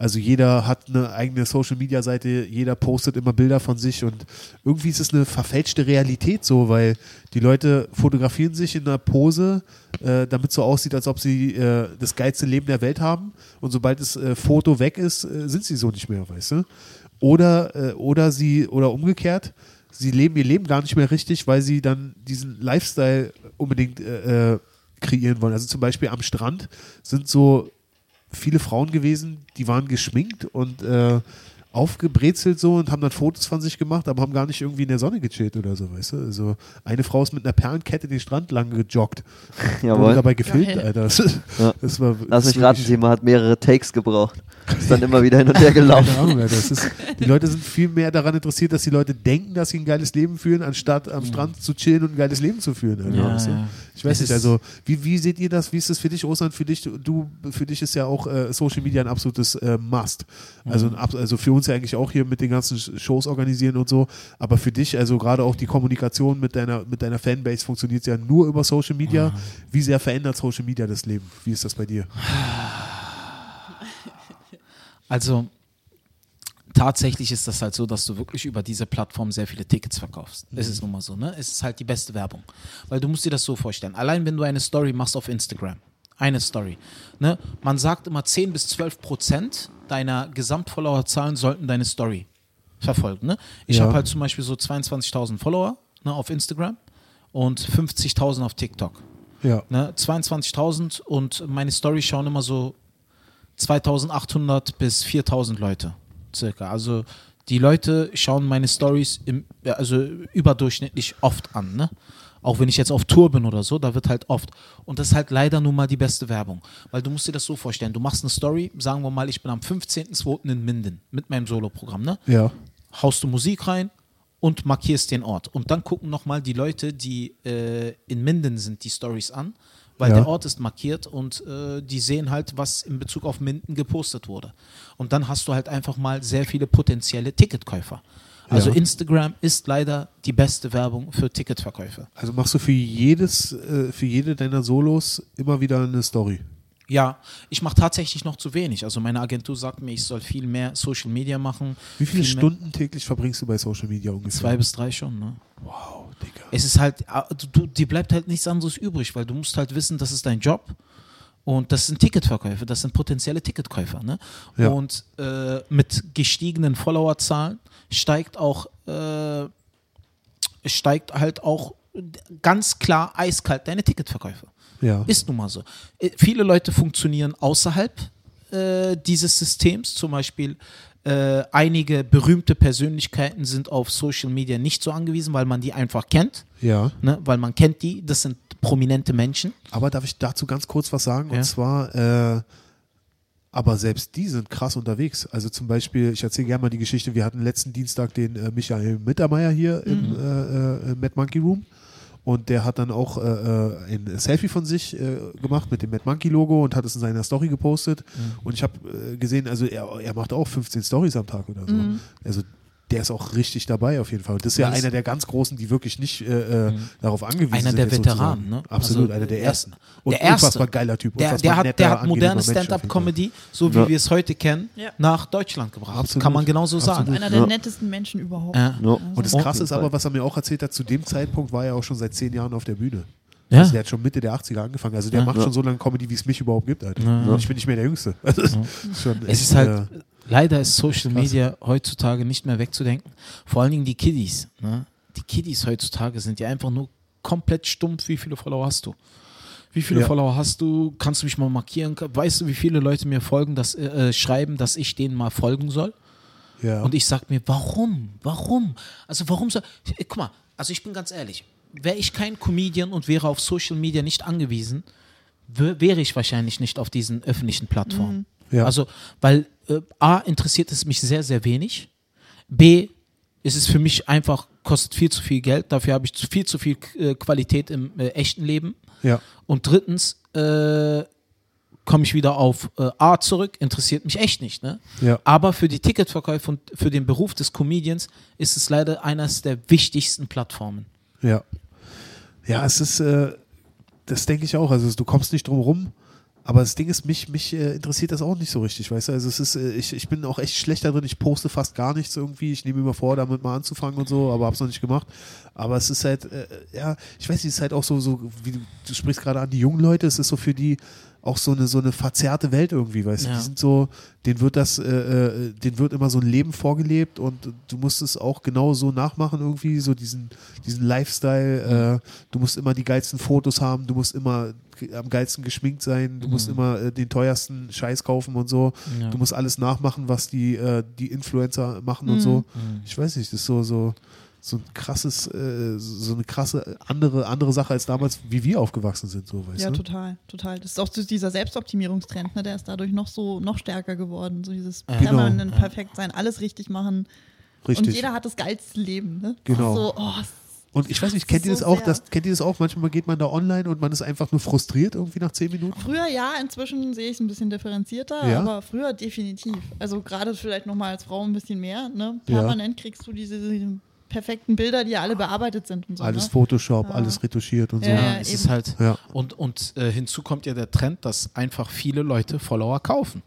Also jeder hat eine eigene Social Media Seite, jeder postet immer Bilder von sich und irgendwie ist es eine verfälschte Realität so, weil die Leute fotografieren sich in einer Pose, äh, damit es so aussieht, als ob sie äh, das geilste Leben der Welt haben und sobald das äh, Foto weg ist, äh, sind sie so nicht mehr, weißt du? Oder, äh, oder sie, oder umgekehrt, sie leben ihr Leben gar nicht mehr richtig, weil sie dann diesen Lifestyle unbedingt äh, kreieren wollen. Also zum Beispiel am Strand sind so viele Frauen gewesen, die waren geschminkt und äh, aufgebrezelt so und haben dann Fotos von sich gemacht, aber haben gar nicht irgendwie in der Sonne gechillt oder so, weißt du? Also eine Frau ist mit einer Perlenkette den Strand lang gejoggt. Wurde Jawohl. dabei gefilmt, Geil. Alter. Das, Ja. das war, Lass das mich raten, Timo hat mehrere Takes gebraucht. Ist dann immer wieder hin und her gelaufen. Ahnung, Alter. Das ist, die Leute sind viel mehr daran interessiert, dass die Leute denken, dass sie ein geiles Leben führen, anstatt am Strand zu chillen und ein geiles Leben zu führen. Alter. Ja, Weißt du? ja. Ich weiß Es nicht, also wie, wie seht ihr das? Wie ist das für dich, Ostern? Für dich, du, für dich ist ja auch äh, Social Media ein absolutes äh, Must. Also, ein, abs- also für uns uns ja eigentlich auch hier mit den ganzen Shows organisieren und so. Aber für dich, also gerade auch die Kommunikation mit deiner, mit deiner Fanbase funktioniert ja nur über Social Media. Wie sehr verändert Social Media das Leben? Wie ist das bei dir? Also tatsächlich ist das halt so, dass du wirklich über diese Plattform sehr viele Tickets verkaufst. Es ist nun mal so, ne? Es ist halt die beste Werbung. Weil du musst dir das so vorstellen. Allein wenn du eine Story machst auf Instagram, eine Story, ne? Man sagt immer 10 bis 12 Prozent deiner Gesamtfollowerzahlen sollten deine Story verfolgen, ne? Ich Ja. habe halt zum Beispiel so 22.000 Follower ne, auf Instagram und 50.000 auf TikTok. Ja. Ne? 22.000 und meine Story schauen immer so 2800 bis 4000 Leute circa. Also die Leute schauen meine Stories im, also überdurchschnittlich oft an. Ne? Auch wenn ich jetzt auf Tour bin oder so, da wird halt oft. Und das ist halt leider nun mal die beste Werbung. Weil du musst dir das so vorstellen, du machst eine Story, sagen wir mal, ich bin am 15.02. in Minden mit meinem Soloprogramm. Ne? Ja. haust du Musik rein und markierst den Ort. Und dann gucken nochmal die Leute, die äh, in Minden sind, die Stories an, weil Ja. der Ort ist markiert und äh, die sehen halt, was in Bezug auf Minden gepostet wurde. Und dann hast du halt einfach mal sehr viele potenzielle Ticketkäufer. Also Ja. Instagram ist leider die beste Werbung für Ticketverkäufe. Also machst du für jedes, äh, für jede deiner Solos immer wieder eine Story. Ja, ich mache tatsächlich noch zu wenig. Also meine Agentur sagt mir, ich soll viel mehr Social Media machen. Wie viele Stunden täglich verbringst du bei Social Media ungefähr? Zwei bis drei schon, ne? Wow, Digga. es ist halt, ah, du, du, dir bleibt halt nichts anderes übrig, weil du musst halt wissen, das ist dein Job und das sind Ticketverkäufe, das sind potenzielle Ticketkäufer. Ne? Ja. Und äh, mit gestiegenen Followerzahlen steigt auch, äh, steigt halt auch ganz klar eiskalt deine Ticketverkäufe. Ja. Ist nun mal so. Äh, Viele Leute funktionieren außerhalb äh, dieses Systems. Zum Beispiel äh, einige berühmte Persönlichkeiten sind auf Social Media nicht so angewiesen, weil man die einfach kennt. ja. Ne? Weil man kennt die. Das sind prominente Menschen. Aber darf ich dazu ganz kurz was sagen? Ja. Und zwar, äh, aber selbst die sind krass unterwegs. Also zum Beispiel, ich erzähle gerne mal die Geschichte, wir hatten letzten Dienstag den äh, Michael Mittermeier hier im äh, äh, Mad Monkey Room. Und der hat dann auch äh, äh, ein Selfie von sich äh, gemacht mit dem Mad Monkey Logo und hat es in seiner Story gepostet. Und ich habe gesehen, also er, er macht auch 15 Stories am Tag oder so. Also der ist auch richtig dabei auf jeden Fall. Und das ist ja Das- einer der ganz Großen, die wirklich nicht äh, äh, darauf angewiesen Einer sind. der jetzt Veteranen, sozusagen. ne? Absolut, Also einer der der- ersten. Und der erste. unfassbar geiler Typ. Der, unfassbar der hat, netter, der hat moderne Stand-up-Comedy, so wie Ja. wir es heute kennen, Ja. nach Deutschland gebracht. Absolut. Kann man genauso sagen. Absolut. Einer der Ja. nettesten Menschen überhaupt. Ja. Ja. Und das. Krasse ist aber, was er mir auch erzählt hat, zu dem Zeitpunkt war er auch schon seit zehn Jahren auf der Bühne. Ja. Also der hat schon Mitte der 80er angefangen. Also der Ja. macht Ja. schon so lange Comedy, wie es mich überhaupt gibt. Alter. Ich bin nicht mehr der Jüngste. Also Es echt, ist halt, äh, leider ist Social krass. Media heutzutage nicht mehr wegzudenken. Vor allen Dingen die Kiddies. Ne? Die Kiddies heutzutage sind ja einfach nur komplett stumpf. Wie viele Follower hast du? Wie viele Ja. Follower hast du? Kannst du mich mal markieren? Weißt du, wie viele Leute mir folgen, dass, äh, äh, schreiben, dass ich denen mal folgen soll? ja. Und ich sag mir, warum? Warum? Also warum soll. Ich, guck mal, also ich bin ganz ehrlich, wäre ich kein Comedian und wäre auf Social Media nicht angewiesen, wär- wäre ich wahrscheinlich nicht auf diesen öffentlichen Plattformen. Ja. Also, weil äh, A, interessiert es mich sehr, sehr wenig. B, ist es für mich einfach, kostet viel zu viel Geld. Dafür habe ich zu viel zu viel äh, Qualität im äh, echten Leben. ja. Und drittens äh, komme ich wieder auf äh, A zurück, interessiert mich echt nicht. Ne? Ja. Aber für die Ticketverkäufe und für den Beruf des Comedians ist es leider eines der wichtigsten Plattformen. Ja. Ja, es ist, äh, das denke ich auch. Also du kommst nicht drum rum. Aber das Ding ist, mich, mich äh, interessiert das auch nicht so richtig, weißt du? Also es ist, äh, ich, ich bin auch echt schlecht da drin. Ich poste fast gar nichts irgendwie. Ich nehme mir vor, damit mal anzufangen und so, aber hab's noch nicht gemacht. Aber es ist halt, äh, ja, ich weiß nicht, es ist halt auch so, so wie du, du sprichst gerade an die jungen Leute, es ist so für die auch so eine, so eine verzerrte Welt irgendwie, weißt du? Ja. Die sind so, denen wird das, äh, äh, denen wird immer so ein Leben vorgelebt und du musst es auch genau so nachmachen irgendwie, so diesen, diesen Lifestyle. Äh, du musst immer die geilsten Fotos haben, du musst immer am geilsten geschminkt sein, du musst Mhm. immer äh, den teuersten Scheiß kaufen und so. Ja. Du musst alles nachmachen, was die, äh, die Influencer machen und Mhm. so. Mhm. Ich weiß nicht, das ist so, so, so ein krasses, äh, so eine krasse andere, andere Sache als damals, wie wir aufgewachsen sind, so weißt Ja, du? total, total. Das ist auch so dieser Selbstoptimierungstrend, ne? der ist dadurch noch so noch stärker geworden. So dieses Ja. permanent Genau. perfekt sein, alles richtig machen. Richtig. Und jeder hat das geilste Leben. Ne? Genau. So, oh, Und ich weiß nicht, kennt So ihr das auch? Das, kennt ihr das auch? Manchmal geht man da online und man ist einfach nur frustriert irgendwie nach zehn Minuten. Früher ja, inzwischen sehe ich es ein bisschen differenzierter, Ja. aber früher definitiv. Also gerade vielleicht nochmal als Frau ein bisschen mehr. Ne? Ja. Permanent kriegst du diese, diese perfekten Bilder, die ja alle bearbeitet sind und so. Alles ne? Photoshop, Ja. alles retuschiert und so. Ja, es ist halt. Ja. Und, und äh, hinzu kommt ja der Trend, dass einfach viele Leute Follower kaufen.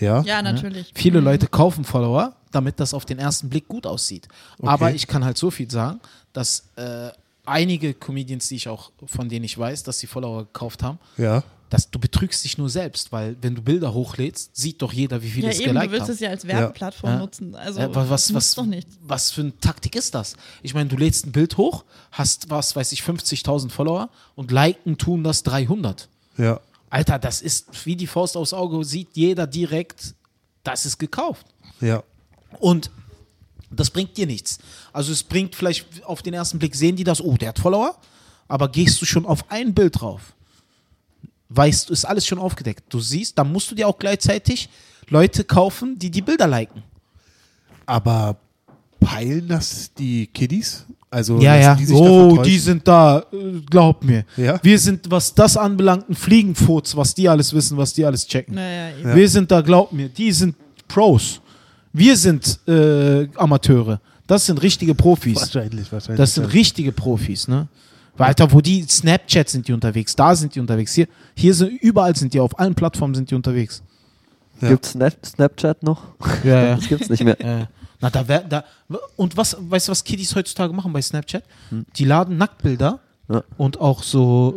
Ja. Ja, natürlich. Viele Mhm. Leute kaufen Follower, damit das auf den ersten Blick gut aussieht. Okay. Aber ich kann halt so viel sagen, dass äh, einige Comedians, die ich auch, von denen ich weiß, dass sie Follower gekauft haben, ja. Dass du betrügst dich nur selbst, weil wenn du Bilder hochlädst, sieht doch jeder, wie viele Ja, es eben, du geliked willst haben. es ja als Werbeplattform Ja. nutzen. Also, Äh, was, was, doch nicht. was für eine Taktik ist das? Ich meine, du lädst ein Bild hoch, hast, was weiß ich, 50.000 Follower und liken tun das 300. Ja. Alter, das ist wie die Faust aufs Auge, sieht jeder direkt, das ist gekauft. Ja. Und das bringt dir nichts. Also es bringt vielleicht auf den ersten Blick, sehen die das, oh, der hat Follower, aber gehst du schon auf ein Bild drauf, weißt du, ist alles schon aufgedeckt. Du siehst, dann musst du dir auch gleichzeitig Leute kaufen, die die Bilder liken. Aber peilen das die Kiddies? Also Ja, ja. Die sich oh, die sind da, äh, glaub mir. Ja? Wir sind, was das anbelangt, ein Fliegenfurz, was die alles wissen, was die alles checken. Naja. Ja. Wir sind da, glaub mir, die sind Pros. Wir sind äh, Amateure. Das sind richtige Profis. Wahrscheinlich, wahrscheinlich. Das sind richtige Profis, ne? Weil, Alter, wo die Snapchat sind die unterwegs, da sind die unterwegs, hier, hier sind, überall sind die, auf allen Plattformen sind die unterwegs. Ja. Gibt's Snap Snapchat noch? Ja, ja. Das gibt's nicht mehr. Äh, na, da wär, da, und was, weißt du, was Kiddies heutzutage machen bei Snapchat? Hm. Die laden Nacktbilder Ja. und auch so,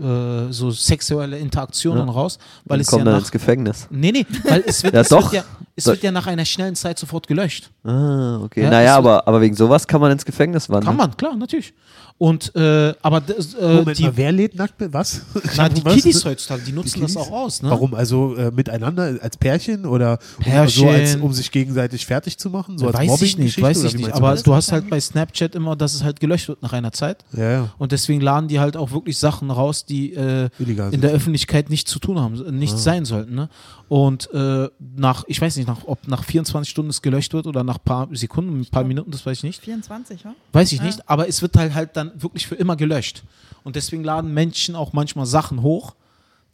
äh, so sexuelle Interaktionen Ja. raus, weil Und es ja kommen dann nach, ins Gefängnis. nee, nee, weil es wird, Ja, es doch. wird ja, es wird ja nach einer schnellen Zeit sofort gelöscht. Ah, okay. Ja, naja, aber, aber wegen sowas kann man ins Gefängnis wandern. Kann man, klar, natürlich. Und, äh, aber das, äh, Moment die, mal, wer lädt Nacktbild? Was? na, die Was? Kiddies heutzutage, die nutzen das Kiddies? auch aus, ne? Warum? Also äh, miteinander als Pärchen oder um- Pärchen. so als, um sich gegenseitig fertig zu machen? So als weiß ich nicht, weiß ich nicht. Aber das? du hast halt bei Snapchat immer, dass es halt gelöscht wird nach einer Zeit. Ja, ja. Und deswegen laden die halt auch wirklich Sachen raus, die äh, in der Öffentlichkeit nicht zu tun haben, äh, nicht Ah. sein sollten. Ne? Und äh, nach, ich weiß nicht, nach, ob nach 24 Stunden es gelöscht wird oder nach ein paar Sekunden, ein paar Minuten, das weiß ich nicht. 24, ja? Weiß ich Ja. nicht, aber es wird halt halt dann wirklich für immer gelöscht. Und deswegen laden Menschen auch manchmal Sachen hoch,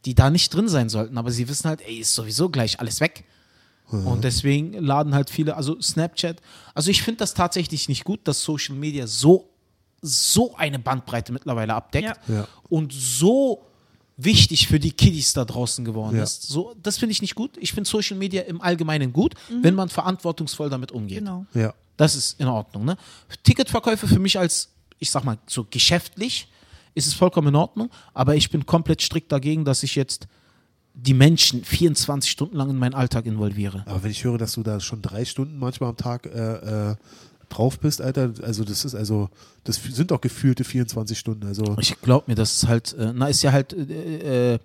die da nicht drin sein sollten. Aber sie wissen halt, ey, ist sowieso gleich alles weg. Und deswegen laden halt viele, also Snapchat. Also ich finde das tatsächlich nicht gut, dass Social Media so, so eine Bandbreite mittlerweile abdeckt Ja. Ja. und so wichtig für die Kiddies da draußen geworden Ja. ist. So, das finde ich nicht gut. Ich finde Social Media im Allgemeinen gut, wenn man verantwortungsvoll damit umgeht. Genau. Ja. Das ist in Ordnung. Ne? Ticketverkäufe für mich als, ich sag mal, so geschäftlich ist es vollkommen in Ordnung, aber ich bin komplett strikt dagegen, dass ich jetzt die Menschen 24 Stunden lang in meinen Alltag involviere. Aber wenn ich höre, dass du da schon drei Stunden manchmal am Tag äh, äh, drauf bist, Alter, also das ist also, das sind doch gefühlte 24 Stunden. Also Ich glaube mir, das ist halt, äh, na, ist ja halt, äh, äh,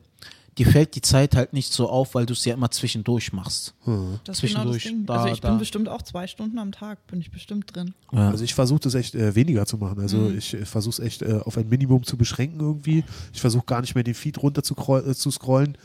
dir fällt die Zeit halt nicht so auf, weil du es ja immer zwischendurch machst. hm. Das ist genau das Zwischendurch, Ding. da- also ich da. bin bestimmt auch zwei Stunden am Tag, bin ich bestimmt drin. Ja. Also ich versuche das echt äh, weniger zu machen. Also Mhm. ich versuche es echt äh, auf ein Minimum zu beschränken irgendwie. Ich versuche gar nicht mehr den Feed runter zu, äh, zu scrollen.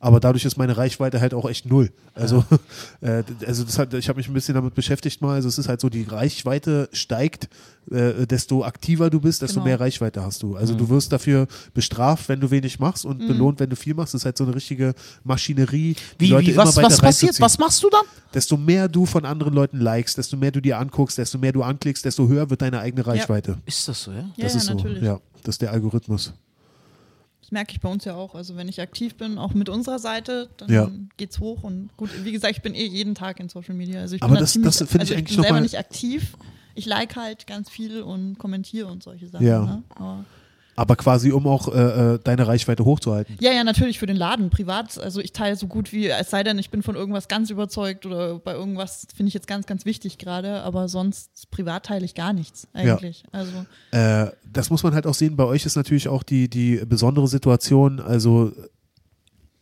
Aber dadurch ist meine Reichweite halt auch echt null. Also, äh, d- also das hat, ich habe mich ein bisschen damit beschäftigt mal. Also es ist halt so, die Reichweite steigt, äh, desto aktiver du bist, desto Genau. mehr Reichweite hast du. Also Mhm. du wirst dafür bestraft, wenn du wenig machst und Mhm. belohnt, wenn du viel machst. Das ist halt so eine richtige Maschinerie. Wie, Leute wie, immer was, was passiert? Was machst du dann? Desto mehr du von anderen Leuten likest, desto mehr du dir anguckst, desto mehr du anklickst, desto höher wird deine eigene Reichweite. Ist das so, ja? Ja, Das ja, ist so. natürlich. Ja, das ist der Algorithmus. Das merke ich bei uns ja auch. Also wenn ich aktiv bin, auch mit unserer Seite, dann Ja. geht's hoch. Und gut, wie gesagt, ich bin eh jeden Tag in Social Media. Also ich Aber bin da das- ziemlich, das finde ich also ich eigentlich bin noch selber nicht aktiv. Ich like halt ganz viel und kommentiere und solche Sachen. Ja. Ne? Aber quasi, um auch äh, äh, deine Reichweite hochzuhalten. Ja, ja, natürlich für den Laden, privat. Also ich teile so gut wie, es sei denn, ich bin von irgendwas ganz überzeugt oder bei irgendwas finde ich jetzt ganz, ganz wichtig gerade, aber sonst privat teile ich gar nichts eigentlich. Also Äh, das muss man halt auch sehen. Bei euch ist natürlich auch die, die besondere Situation, also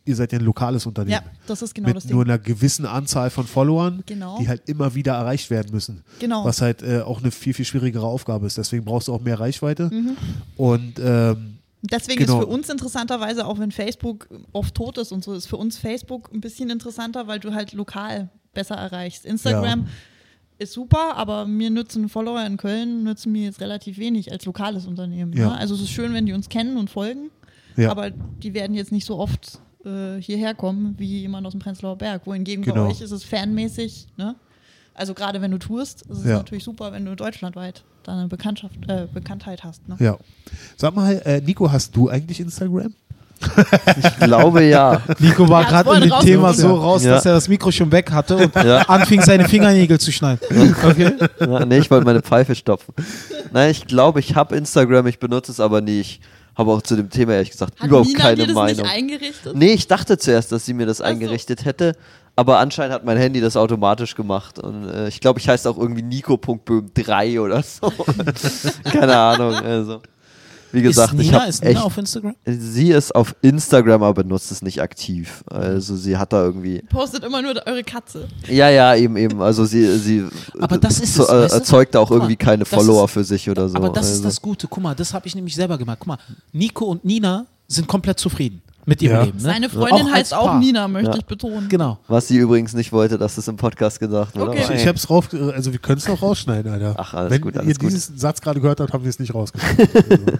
ihr seid ja ein lokales Unternehmen. ja, das ist genau mit das nur Ding. einer gewissen Anzahl von Followern, Genau. die halt immer wieder erreicht werden müssen. Genau. Was halt äh, auch eine viel, viel schwierigere Aufgabe ist. Deswegen brauchst du auch mehr Reichweite. Mhm. Und ähm, Deswegen Genau. ist für uns interessanterweise, auch wenn Facebook oft tot ist und so, ist für uns Facebook ein bisschen interessanter, weil du halt lokal besser erreichst. Instagram ist super, aber mir nützen Follower in Köln nützen mir jetzt relativ wenig als lokales Unternehmen. Ja. Ne? Also es ist schön, wenn die uns kennen und folgen, Ja. aber die werden jetzt nicht so oft äh, hierher kommen wie jemand aus dem Prenzlauer Berg. Wohingegen Genau. bei euch ist es fanmäßig, ne? Also gerade wenn du tourst, ist es Ja. natürlich super, wenn du deutschlandweit da eine Bekanntschaft, äh, Bekanntheit hast. Ne? Ja. Sag mal, äh, Nico, hast du eigentlich Instagram? Ich glaube ja. Nico war Ja, gerade in dem Thema so raus, Ja. dass er das Mikro schon weg hatte und Ja. anfing, seine Fingernägel zu schneiden. Okay. Ja, nee, ich wollte meine Pfeife stopfen. Nein, ich glaube, ich habe Instagram, ich benutze es aber nie. Ich habe auch zu dem Thema ehrlich gesagt Hat überhaupt Nina keine dir das Meinung. nicht eingerichtet? Nee, ich dachte zuerst, dass sie mir das eingerichtet hätte, aber anscheinend hat mein Handy das automatisch gemacht. Und äh, ich glaube, ich heiße auch irgendwie Nico.böhm3 oder so. Keine Ahnung. Also, wie gesagt, ist ich Nina, habe ist Nina echt. auf Instagram? Sie ist auf Instagram, aber benutzt es nicht aktiv. Also sie hat da irgendwie. Postet immer nur eure Katze. Ja, ja, eben, eben. Also sie, sie Aber das ist es, äh, erzeugt auch Guck mal, irgendwie keine Follower ist- für sich oder so. Aber das ist also. das Gute. Guck mal, das habe ich nämlich selber gemacht. Guck mal, Nico und Nina sind komplett zufrieden mit ihrem Ja. Leben. Ne? Seine Freundin Auch heißt auch Paar. Nina, möchte Ja. ich betonen. Genau. Was sie übrigens nicht wollte, dass es im Podcast gesagt wird. Okay. Ich, ich hab's rauf, also wir können es noch rausschneiden, Alter. Ach, alles Wenn gut, alles ihr gut. diesen Satz gerade gehört habt, haben wir es nicht rausgeschnitten.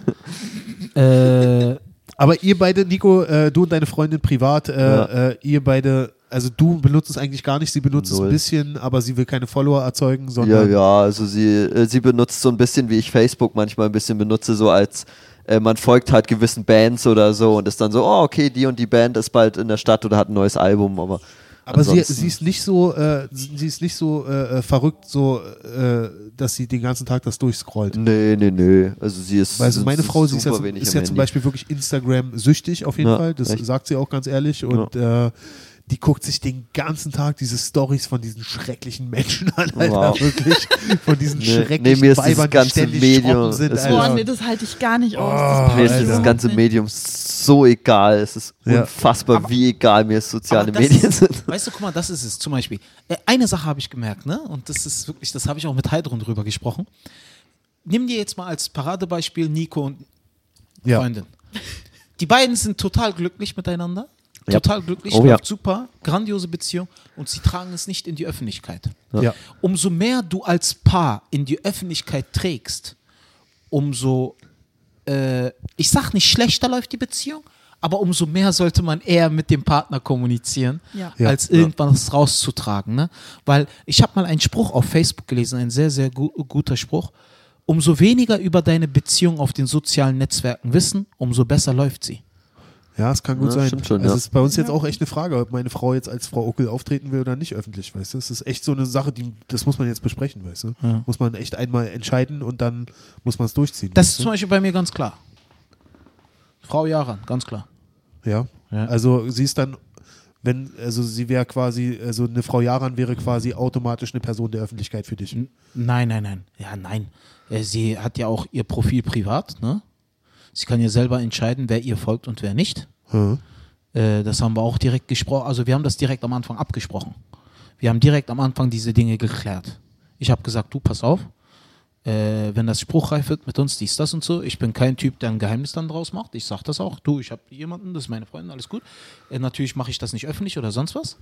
Äh, Aber ihr beide, Nico, äh, du und deine Freundin privat, äh, Ja. äh, ihr beide, also du benutzt es eigentlich gar nicht, sie benutzt es Null. ein bisschen, aber sie will keine Follower erzeugen, Ja, sondern ja, also sie, äh, sie benutzt so ein bisschen, wie ich Facebook manchmal ein bisschen benutze, so als äh, man folgt halt gewissen Bands oder so und ist dann so, oh, okay, die und die Band ist bald in der Stadt oder hat ein neues Album, aber. Aber sie, sie ist nicht so, äh, sie ist nicht so äh, äh, verrückt, so, äh, dass sie den ganzen Tag das durchscrollt. Nee, nee, nee. Also sie ist. Also meine Frau, sie ist ja, ist ja zum. Beispiel wirklich Instagram süchtig auf jeden Ja, Fall. Das echt? sagt sie auch ganz ehrlich. Und äh, die guckt sich den ganzen Tag diese Stories von diesen schrecklichen Menschen an, Alter. Wow. Wirklich. Von diesen Nee, schrecklichen nee, mir ist dieses Weibern, die ganze ständig Medium- sind, Boah, Alter. nee, das halte ich gar nicht aus. Oh, Das Mir ist überhaupt ganze. Medium so egal. Es ist Ja. unfassbar, wie egal mir soziale aber das Medien ist, sind. Weißt du, guck mal, das ist es zum Beispiel. Äh, Eine Sache habe ich gemerkt, ne? Und das ist wirklich, das habe ich auch mit Heidrun drüber gesprochen. Nimm dir jetzt mal als Paradebeispiel Nico und Ja. Freundin. Die beiden sind total glücklich miteinander. Ja. Total glücklich, Oh ja. läuft super, grandiose Beziehung und sie tragen es nicht in die Öffentlichkeit. Ja. Umso mehr du als Paar in die Öffentlichkeit trägst, umso, äh, ich sag nicht schlechter läuft die Beziehung, aber umso mehr sollte man eher mit dem Partner kommunizieren, Ja. Ja. als irgendwas rauszutragen. Ne? Weil ich habe mal einen Spruch auf Facebook gelesen, ein sehr, sehr gu guter Spruch. Umso weniger über deine Beziehung auf den sozialen Netzwerken wissen, umso besser läuft sie. Ja, es kann gut Ja, sein. schon, also ja. es ist bei uns jetzt auch echt eine Frage, ob meine Frau jetzt als Frau Uckel auftreten will oder nicht öffentlich, weißt du? Es ist echt so eine Sache, die, das muss man jetzt besprechen, weißt du? Ja. Muss man echt einmal entscheiden und dann muss man es durchziehen. Das ist du? zum Beispiel bei mir ganz klar. Frau Jaran, ganz klar. Ja. Ja. Also sie ist dann, wenn, also sie wäre quasi, also eine Frau Jaran wäre quasi automatisch eine Person der Öffentlichkeit für dich. N- Nein, nein, nein. Ja, nein. Äh, Sie hat ja auch ihr Profil privat, ne? Sie kann ja selber entscheiden, wer ihr folgt und wer nicht. Hm. Äh, Das haben wir auch direkt gesprochen. Also wir haben das direkt am Anfang abgesprochen. Wir haben direkt am Anfang diese Dinge geklärt. Ich habe gesagt, du, pass auf, äh, wenn das spruchreif wird mit uns, dies, das und so. Ich bin kein Typ, der ein Geheimnis dann draus macht. Ich sage das auch. Du, ich habe jemanden, das ist meine Freundin, alles gut. Äh, natürlich mache ich das nicht öffentlich oder sonst was.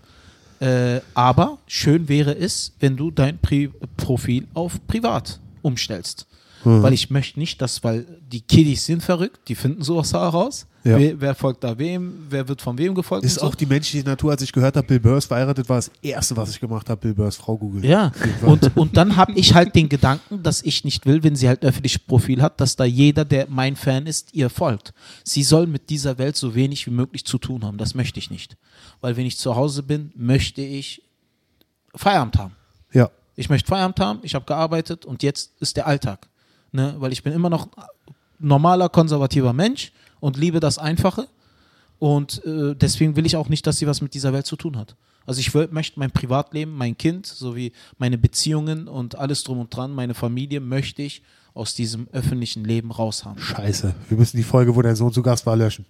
Äh, aber schön wäre es, wenn du dein Pri Profil auf privat umstellst. Mhm. Weil ich möchte nicht, dass, weil die Kiddies sind verrückt, die finden sowas heraus. Ja. Wer, wer folgt da wem, wer wird von wem gefolgt Ist und so. auch die menschliche Natur, als ich gehört habe, Bill Burr ist verheiratet, war das Erste, was ich gemacht habe, Bill Burrs Frau googeln. Ja, und, und dann habe ich halt den Gedanken, dass ich nicht will, wenn sie halt öffentliches Profil hat, dass da jeder, der mein Fan ist, ihr folgt. Sie soll mit dieser Welt so wenig wie möglich zu tun haben. Das möchte ich nicht. Weil wenn ich zu Hause bin, möchte ich Feierabend haben. Ja. Ich möchte Feierabend haben, ich habe gearbeitet und jetzt ist der Alltag. Ne? Weil ich bin immer noch normaler, konservativer Mensch und liebe das Einfache. Und äh, deswegen will ich auch nicht, dass sie was mit dieser Welt zu tun hat. Also ich will, möchte mein Privatleben, mein Kind, sowie meine Beziehungen und alles drum und dran, meine Familie, möchte ich aus diesem öffentlichen Leben raushaben. Scheiße. Wir müssen die Folge, wo dein Sohn zu Gast war, löschen.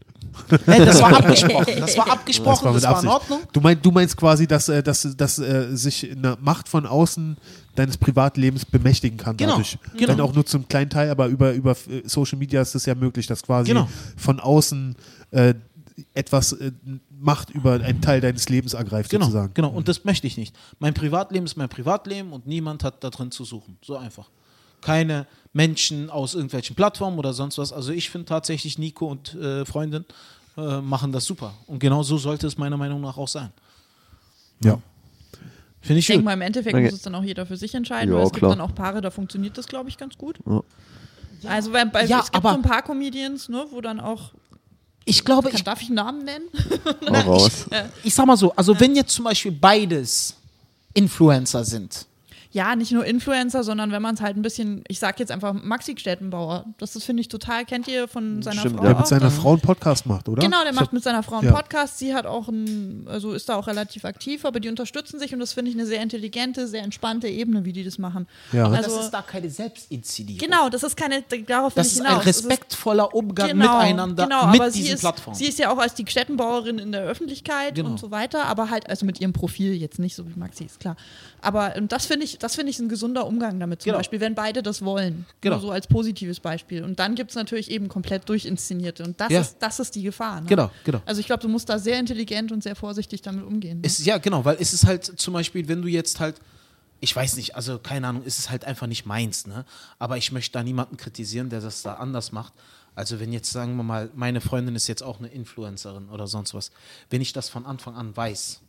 Nee, das war abgesprochen. Das war abgesprochen, das mit war, in. Ordnung. Du, mein, du meinst quasi, dass, äh, dass, dass äh, sich eine Macht von außen deines Privatlebens bemächtigen kann Genau, dadurch. genau. Wenn auch nur zum kleinen Teil, aber über, über äh, Social Media ist es ja möglich, dass quasi Genau. von außen äh, etwas, äh, Macht über einen Teil deines Lebens ergreift, Genau, sozusagen. genau. Und das möchte ich nicht. Mein Privatleben ist mein Privatleben und niemand hat da drin zu suchen. So einfach. Keine Menschen aus irgendwelchen Plattformen oder sonst was. Also ich finde tatsächlich Nico und äh, Freundin äh, machen das super. Und genau so sollte es meiner Meinung nach auch sein. Ja. Finde ich Ich denke mal, im Endeffekt Okay. muss es dann auch jeder für sich entscheiden, Ja, weil es klar. gibt dann auch Paare, da funktioniert das, glaube ich, ganz gut. Ja. Also bei, bei, Ja, es gibt aber- so ein paar Comedians, ne, wo dann auch, Ich glaube, kann, ich, darf ich einen Namen nennen? Hau raus. ich sag mal so, also wenn jetzt zum Beispiel beides Influencer sind, Ja, nicht nur Influencer, sondern wenn man es halt ein bisschen, ich sag jetzt einfach Maxi Stettenbauer, das, das finde ich total, kennt ihr von seiner Stimmt, Frau. Der auch? mit seiner Frau einen Podcast macht, oder? Genau, der Ich macht mit seiner Frau einen ja. Podcast. Sie hat auch ein, also ist da auch relativ aktiv, aber die unterstützen sich und das finde ich eine sehr intelligente, sehr entspannte Ebene, wie die das machen. Ja. aber Also- das ist da keine Selbstinszenierung. Genau, das ist keine, darauf Das ist hinaus. ein respektvoller Umgang genau, miteinander genau, mit aber sie diesen ist, Plattformen. Sie ist ja auch als die Stettenbauerin in der Öffentlichkeit Genau. und so weiter, aber halt also mit ihrem Profil jetzt nicht so wie Maxi, ist klar. Aber und das finde ich, das finde ich ein gesunder Umgang damit zum Genau. Beispiel, wenn beide das wollen. Genau. Nur so als positives Beispiel. Und dann gibt es natürlich eben komplett durchinszenierte und das Ja. ist das ist die Gefahr. Ne? Genau, genau. Also ich glaube, du musst da sehr intelligent und sehr vorsichtig damit umgehen. Ne? Es, ja, genau, weil es ist halt zum Beispiel, wenn du jetzt halt, ich weiß nicht, also keine Ahnung, es ist halt einfach nicht meins, ne? Aber ich möchte da niemanden kritisieren, der das da anders macht. Also wenn jetzt, sagen wir mal, meine Freundin ist jetzt auch eine Influencerin oder sonst was, wenn ich das von Anfang an weiß,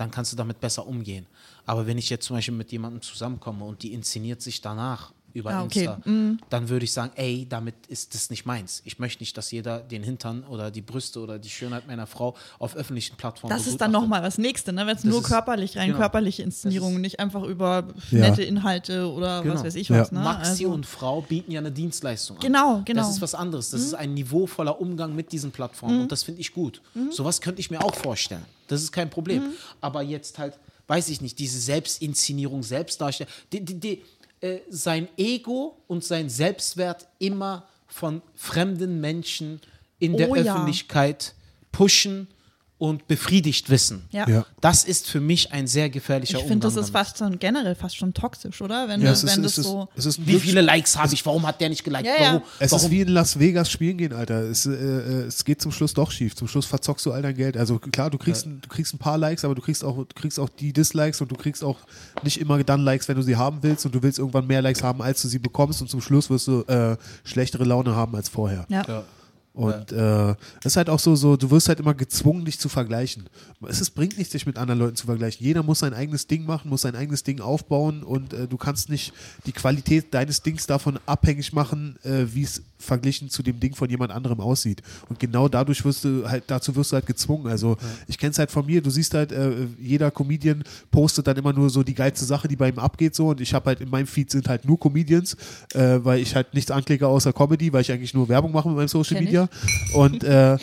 dann kannst du damit besser umgehen. Aber wenn ich jetzt zum Beispiel mit jemandem zusammenkomme und die inszeniert sich danach über Ah, okay. Insta, dann würde ich sagen, ey, damit ist das nicht meins. Ich möchte nicht, dass jeder den Hintern oder die Brüste oder die Schönheit meiner Frau auf öffentlichen Plattformen das ist dann nochmal was Nächste, ne? wenn es Das nur ist- körperlich, rein genau. körperliche Inszenierungen, Das nicht einfach über Ja. nette Inhalte oder was Genau. weiß ich Ja. was. Ne? Maxi Also- und Frau bieten ja eine Dienstleistung an. Genau, genau. Das ist was anderes. Das ist ein niveauvoller Umgang mit diesen Plattformen und das finde ich gut. Sowas könnte ich mir auch vorstellen. Das ist kein Problem. Aber jetzt halt, weiß ich nicht, diese Selbstinszenierung, Selbstdarstellung, die, die, die, äh, sein Ego und sein Selbstwert immer von fremden Menschen in der Oh ja. Öffentlichkeit pushen und befriedigt wissen. Ja. Ja. Das ist für mich ein sehr gefährlicher Ich Umgang. finde, das ist fast schon generell fast schon toxisch, oder? Wenn, Ja, es wenn ist, das es, ist, so. es ist Wie viele Likes habe ich? Warum hat der nicht geliked? Ja, ja. Warum? Es warum? ist wie in Las Vegas spielen gehen, Alter. Es, äh, äh, es geht zum Schluss doch schief. Zum Schluss verzockst du all dein Geld. Also klar, du kriegst, ein, du kriegst ein paar Likes, aber du kriegst auch, du kriegst auch die Dislikes und du kriegst auch nicht immer dann Likes, wenn du sie haben willst und du willst irgendwann mehr Likes haben, als du sie bekommst und zum Schluss wirst du äh, schlechtere Laune haben als vorher. Ja. Ja. Und äh, es ist halt auch so, so, du wirst halt immer gezwungen, dich zu vergleichen. Es ist, bringt nichts, dich mit anderen Leuten zu vergleichen. Jeder muss sein eigenes Ding machen, muss sein eigenes Ding aufbauen und äh, du kannst nicht die Qualität deines Dings davon abhängig machen, äh, wie es verglichen zu dem Ding von jemand anderem aussieht. Und genau dadurch wirst du halt, dazu wirst du halt gezwungen. Also ich kenne es halt von mir, du siehst halt, äh, jeder Comedian postet dann immer nur so die geilste Sache, die bei ihm abgeht so und ich habe halt in meinem Feed sind halt nur Comedians, äh, weil ich halt nichts anklicke außer Comedy, weil ich eigentlich nur Werbung mache mit meinem Social Kenn Media. Und äh,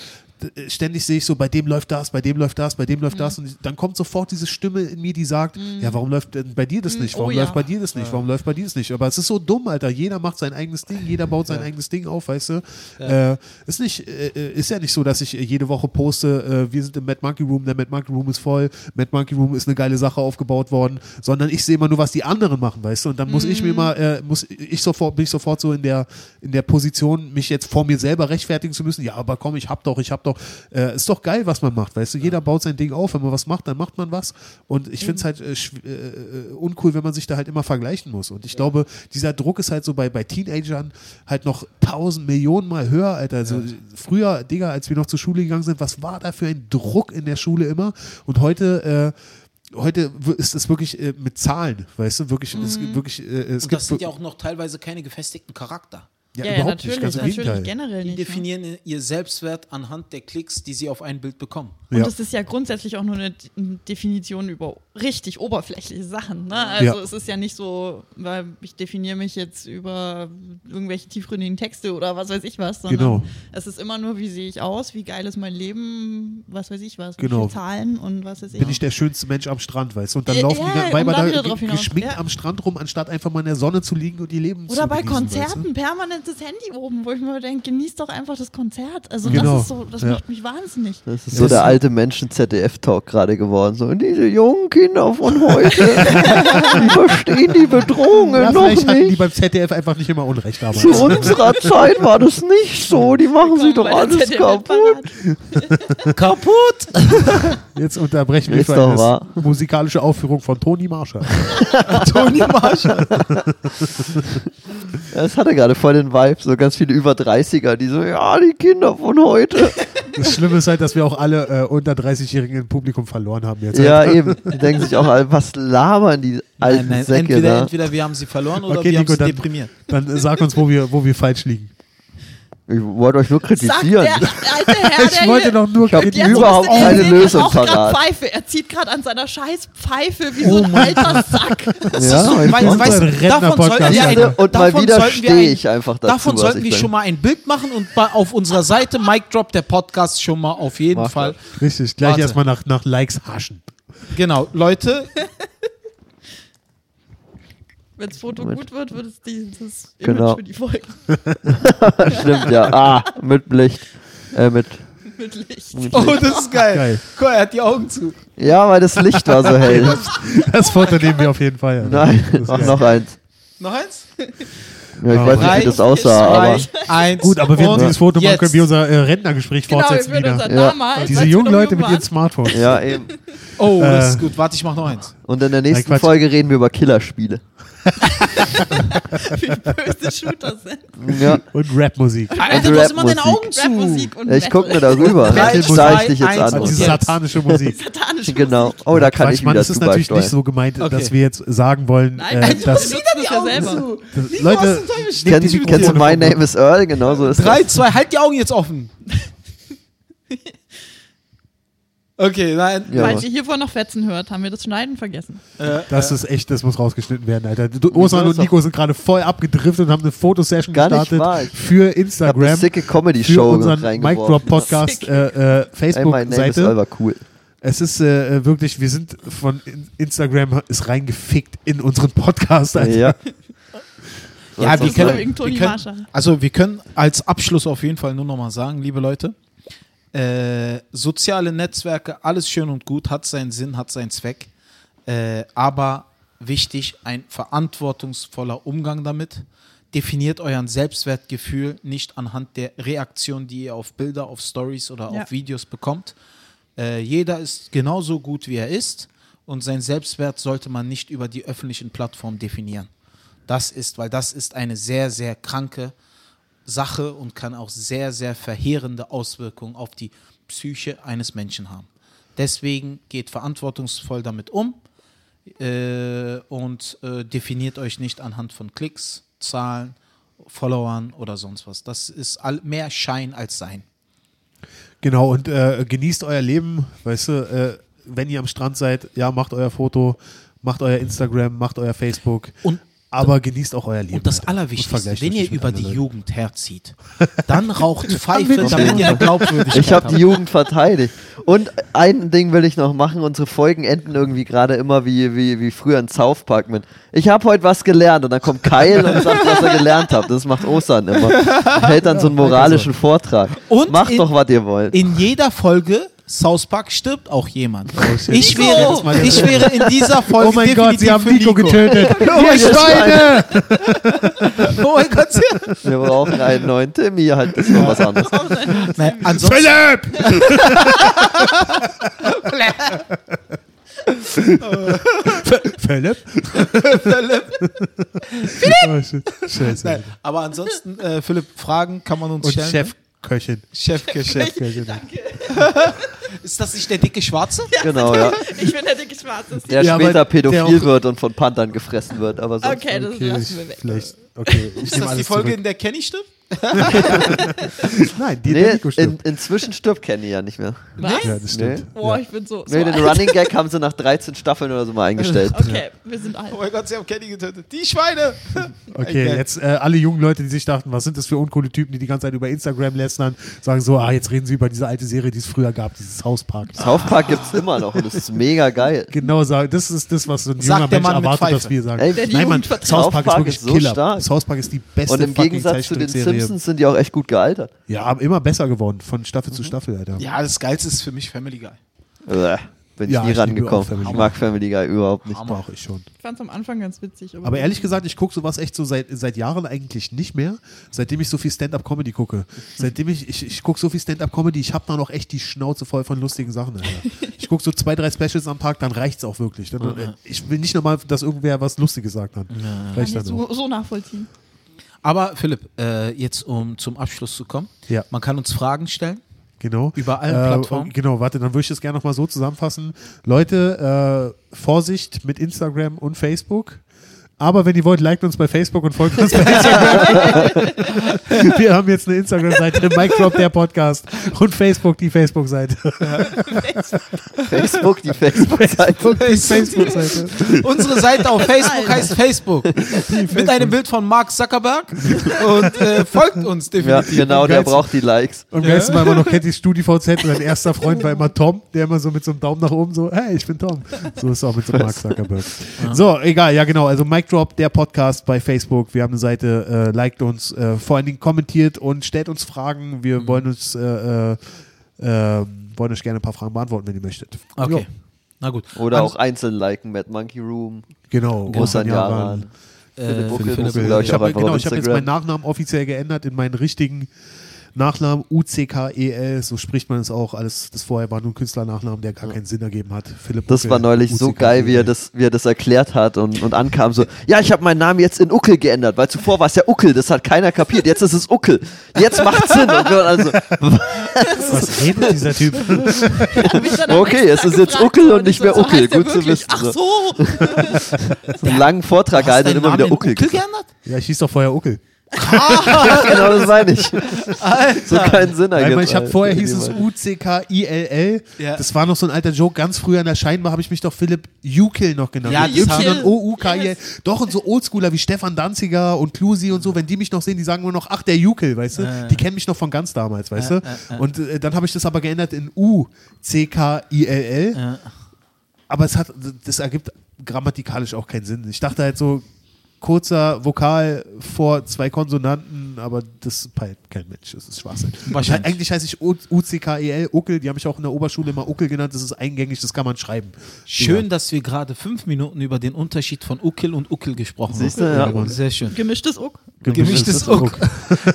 ständig sehe ich so, bei dem läuft das, bei dem läuft das, bei dem Mhm. läuft das. Und dann kommt sofort diese Stimme in mir, die sagt, ja, warum läuft denn bei dir das nicht? Oh Warum ja. läuft bei dir das nicht? Warum läuft bei dir das nicht? Aber es ist so dumm, Alter. Jeder macht sein eigenes Ding, jeder baut sein eigenes Ding auf, weißt du? Äh, ist, nicht, äh, ist ja nicht so, dass ich äh, jede Woche poste, äh, wir sind im Mad Monkey Room, der Mad Monkey Room ist voll, Mad Monkey Room ist eine geile Sache aufgebaut worden, sondern ich sehe immer nur, was die anderen machen, weißt du? Und dann muss ich mir mal, äh, muss ich sofort, bin ich sofort so in der, in der Position, mich jetzt vor mir selber rechtfertigen zu müssen. Ja, aber komm, ich hab doch, ich hab doch. Äh, ist doch geil, was man macht, weißt du? Jeder baut sein Ding auf. Wenn man was macht, dann macht man was. Und ich finde es halt äh, schw- äh, uncool, wenn man sich da halt immer vergleichen muss. Und ich glaube, dieser Druck ist halt so bei, bei Teenagern halt noch tausend Millionen Mal höher, Alter. Also früher, Digga, als wir noch zur Schule gegangen sind, was war da für ein Druck in der Schule immer? Und heute, äh, heute ist es wirklich äh, mit Zahlen, weißt du, wirklich, es gibt wirklich, äh, es Und das sind ja auch noch teilweise keine gefestigten Charakter. Ja, Ja, ja, überhaupt natürlich, nicht, ganz natürlich generell Die nicht. Ne? definieren ihr Selbstwert anhand der Klicks, die sie auf ein Bild bekommen. Und Ja. das ist ja grundsätzlich auch nur eine Definition über richtig oberflächliche Sachen. Ne? Also Ja. es ist ja nicht so, weil ich definiere mich jetzt über irgendwelche tiefgründigen Texte oder was weiß ich was, sondern Genau. es ist immer nur, wie sehe ich aus, wie geil ist mein Leben, was weiß ich was, wie Genau. viele Zahlen und was weiß ich. bin ich der schönste Mensch am Strand, weißt du? Und dann Ja, laufen ja, die Weiber da da geschminkt ja. am Strand rum, anstatt einfach mal in der Sonne zu liegen und ihr Leben zu oder bei Konzerten Weißt permanent ganzes Handy oben, wo ich mir denke, genieß doch einfach das Konzert. Also Genau. das ist so, das Ja. macht mich wahnsinnig. Das ist so das der ist- alte Menschen-ZDF-Talk gerade geworden. So, diese jungen Kinder von heute, die verstehen die Bedrohungen Ja, noch hatten die nicht. beim ZDF einfach nicht immer Unrecht damals. Zu unserer Zeit war das nicht so. Die machen sich doch alles ZDF-Parade. kaputt. Kaputt! Jetzt unterbrechen wir für eine wahr. musikalische Aufführung von Toni Marshall. Toni Marshall. Das hatte gerade voll den Vibe. So ganz viele über 30er, die so, ja, die Kinder von heute. Das Schlimme ist halt, dass wir auch alle äh, unter 30-Jährigen im Publikum verloren haben jetzt. Ja, eben. Die denken sich auch, alle, was labern die alten Nein, nein, Säcke entweder, da? entweder wir haben sie verloren oder Okay, wir Nico, haben sie dann- deprimiert. Dann sag uns, wo wir, wo wir falsch liegen. Ich wollte euch nur Sagt der kritisieren. alte Herr, Ich der wollte doch nur Ich hab Jetzt überhaupt keine sehen, er Lösung grad parat. Pfeife. Er zieht gerade an seiner scheiß Pfeife wie Oh so ein alter Sack. Ja, ich Unser weißt, davon sollten wir ein. Und mal davon wieder sollten wir stehe ein- ich einfach dazu, Davon sollten ich wir schon mal ein Bild machen und auf unserer Seite Mic Drop, der Podcast, schon mal auf jeden Mach Fall. Richtig, gleich erstmal nach, nach Likes haschen. Genau, Leute, Wenn das Foto Moment. gut wird, wird es dieses Image Genau. für die Folge Stimmt, ja. Ah, mit Licht. Äh, mit. mit Licht. oh, das ist geil. Geil. Guck, er hat die Augen zu. Ja, weil das Licht war so hell. Das Foto nehmen wir auf jeden Fall. ja. Nein, Das mach noch eins. Noch eins? Ja, ich Ah, weiß nicht, wie das aussah, aber. Eins. Gut, aber wir dieses Foto machen, jetzt. können wir unser äh, Rentnergespräch Genau, fortsetzen wieder. Ja. damals, Diese jungen Leute jung mit ihren Smartphones. Ja, eben. Oh, das Äh. ist gut. Warte, ich mach noch eins. Und in der nächsten Quatsch. Folge reden wir über Killerspiele. wie böse Shooter sind. Ja, Und Rapmusik. Alter, du hast immer deine. Augen zu. Rapmusik und ich guck mir darüber. Das sah ich dich jetzt an. Diese satanische Musik. Satanische Genau. Musik. Oh, da kann Quatsch, ich Mann, wieder es ist zu natürlich nicht so gemeint, Okay. dass wir jetzt sagen wollen, Nein, äh, nein, dass, du das ja selber. dass Leute, Kennst, die Kennst, kennst du My Name is Earl? Genau so ist Drei, das. zwei, halt die Augen jetzt offen. Okay, nein. Ja, Falls ihr hiervor noch Fetzen hört, haben wir das Schneiden vergessen. Äh, Das ist echt, das muss rausgeschnitten werden, Alter. Osan und Nico sind gerade voll abgedriftet und haben eine Fotosession gestartet wahr. Für Ich hab eine Instagram, sicke für Comedy-Show unseren Mic. Drop Podcast äh, äh, Facebook-Seite. war cool. Es ist äh, wirklich, wir sind von in- Instagram ist reingefickt in unseren Podcast. Alter. Ja. Ja, wir können, wir können, also wir können als Abschluss auf jeden Fall nur noch mal sagen, liebe Leute, äh, soziale Netzwerke, alles schön und gut, hat seinen Sinn, hat seinen Zweck, äh, aber wichtig, ein verantwortungsvoller Umgang damit. Definiert euren Selbstwertgefühl nicht anhand der Reaktion, die ihr auf Bilder, auf Stories oder Ja. auf Videos bekommt. Äh, jeder ist genauso gut, wie er ist und sein Selbstwert sollte man nicht über die öffentlichen Plattformen definieren. Das ist, weil das ist eine sehr, sehr kranke Sache und kann auch sehr, sehr verheerende Auswirkungen auf die Psyche eines Menschen haben. Deswegen geht verantwortungsvoll damit um äh, und äh, definiert euch nicht anhand von Klicks, Zahlen, Followern oder sonst was. Das ist all, mehr Schein als Sein. Genau, und äh, genießt euer Leben, weißt du, äh, wenn ihr am Strand seid, ja, macht euer Foto, macht euer Instagram, macht euer Facebook, Und aber genießt auch euer Leben. Und das. Und Allerwichtigste, vergleicht wenn ihr über die. Jugend herzieht, dann raucht Pfeife, damit ihr eine Glaubwürdigkeit Ich habe die. Jugend verteidigt. Und ein Ding will ich noch machen. Unsere Folgen enden irgendwie gerade immer wie, wie, wie früher in South Park mit Ich habe heute was gelernt. Und dann kommt Kyle und sagt, was er gelernt hat. Das macht Osan immer. Er hält dann so einen moralischen Vortrag. Und Macht in- doch, was ihr wollt. In jeder Folge South Park stirbt auch jemand. shit. ich, Nico! wäre, ich wäre in dieser Folge Oh mein Gott, sie haben für Nico getötet. Ihr Ihr Schweine! Oh mein Gott. ja. Wir brauchen einen neuen Timmy. Halt, das ist noch was anderes. Nein, ansonsten, Philipp! Philipp? Oh, shit. Scheiße. nein, aber ansonsten, äh, Philipp, Fragen kann man uns Und stellen. Chefköchin. Chefköche. Chefköchin. Danke. Ist das nicht der dicke Schwarze? Genau, ja. Ich bin der dicke Schwarze. Der Ja, später pädophil wird und von Panthern gefressen wird. Aber sonst Okay, das Okay, lassen wir weg. vielleicht, okay, ich Ist das die Folge, zurück. in der Kenny stirbt? Nein, die, Nee, Nico in, stimmt. inzwischen stirbt Kenny ja nicht mehr. Was? Ja, das stimmt. Nee. Boah, ich bin so. Nee, so den alt. Running Gag haben sie nach 13 Staffeln oder so mal eingestellt. Okay, wir sind alt. Oh mein Gott, sie haben Kenny getötet. Die Schweine! Okay, jetzt äh, alle jungen Leute, die sich dachten, was sind das für uncoole Typen, die die ganze Zeit über Instagram lästern, sagen so, ah, jetzt reden sie über diese alte Serie, die es früher gab, dieses South Park. South Park gibt's immer noch und das ist mega geil. Genau, das ist das, was so ein Sagt junger Mensch erwartet, dass wir sagen. Ey, Nein, Mann. South Park ist wirklich ist so Killer. stark. South Park ist die beste Und im Gegensatz zu den Zeichentrickserie. Simpsons sind die auch echt gut gealtert. Ja, aber immer besser geworden, von Staffel zu Staffel, Alter. Ja, das Geilste ist für mich Family Guy. Uah, Bin ich Ja, nie ich rangekommen. Ich mag Family Guy überhaupt nicht. Doch, ich schon. Ich fand es am Anfang ganz witzig. Aber ehrlich gesagt, ich gucke sowas echt so seit, seit Jahren eigentlich nicht mehr, seitdem ich so viel Stand-Up-Comedy gucke. Seitdem ich, ich, ich gucke so viel Stand-Up-Comedy, ich habe da noch echt die Schnauze voll von lustigen Sachen. Alter. Ich gucke so zwei, drei Specials am Tag, dann reicht's auch wirklich. Dann, äh, ich will nicht nochmal, dass irgendwer was Lustiges sagt dann. Reicht kann dann so, so nachvollziehen. Aber Philipp, äh, jetzt um zum Abschluss zu kommen. Ja. Man kann uns Fragen stellen. Genau. Über allen Äh, Plattformen. Genau, warte, dann würde ich das gerne nochmal so zusammenfassen. Leute, äh, Vorsicht mit Instagram und Facebook. Aber wenn ihr wollt, liked uns bei Facebook und folgt uns bei Instagram. Wir haben jetzt eine Instagram-Seite, Mike Drop, der Podcast. Und Facebook, die Facebook-Seite. Facebook, die Facebook-Seite. Die Facebook-Seite. Unsere Seite auf Facebook heißt Facebook. Mit einem Bild von Mark Zuckerberg. Und äh, folgt uns Ja, definitiv. genau, der braucht die Likes. Und am besten war immer noch Catty StudiVZ und sein erster Freund war immer Tom, der immer so mit so einem Daumen nach oben so, hey, ich bin Tom. So ist es auch mit so Mark Zuckerberg. So, egal, ja genau, also Mic Drop, der Podcast bei Facebook. Wir haben eine Seite, äh, liked uns, äh, vor allen Dingen kommentiert und stellt uns Fragen. Wir wollen uns, äh, äh, äh, wollen euch gerne ein paar Fragen beantworten, wenn ihr möchtet. Okay. Jo, Na gut. Oder Ans- auch einzeln liken, Mad Monkey Room, genau, Großan Jaran. Jaran. Philipp Äh, Buckel, Philipp Buckel. Ich habe genau, hab jetzt meinen Nachnamen offiziell geändert in meinen richtigen Nachnamen UCKEL, so spricht man es auch. Alles, das vorher war nur ein Künstlernachnamen, der gar keinen Sinn ergeben hat. Philipp Das Buckel, war neulich so UCKEL. geil, wie er das, wie er das erklärt hat und, und ankam so, ja, ich habe meinen Namen jetzt in Uckel geändert, weil zuvor war es ja Uckel, das hat keiner kapiert, jetzt ist es Uckel, jetzt macht Sinn. Und wir waren also, Was redet dieser Typ? Okay, es ist jetzt Uckel und nicht Ich mehr so, Uckel. Gut zu wissen, Ach so. so. einen langen Vortrag gehalten und immer wieder Uckel Uckel geändert? Ja, ich hieß doch vorher Uckel. Genau, das meine ich. So keinen Sinn ergibt. weil ich habe Alter. vorher hieß es UCKILL. Ja. Das war noch so ein alter Joke. Ganz früher in der Scheinbar habe ich mich doch Philipp Jukel noch genannt. Ja, Mit das haben- Y-O-U-K-I-L. Yes. Doch, und so Oldschooler wie Stefan Danziger und Klusi und so, wenn die mich noch sehen, die sagen nur noch, ach, der Jukel, weißt du? Äh. Die kennen mich noch von ganz damals, weißt Äh, du? äh, äh. Und äh, dann habe ich das aber geändert in U-C-K-I-L-L. Aber es hat, das ergibt grammatikalisch auch keinen Sinn. Ich dachte halt so, kurzer Vokal vor zwei Konsonanten, aber das peilt kein Mensch. Das ist Schwachsinn. Wahrscheinlich. Eigentlich heiße ich UCKEL, Uckel. Die haben mich auch in der Oberschule immer Uckel genannt. Das ist eingängig, das kann man schreiben. Schön, dass wir gerade fünf Minuten über den Unterschied von Uckel und Uckel gesprochen Siehst haben. ja. Sehr schön. Gemischtes Uck. Gemischtes Uck.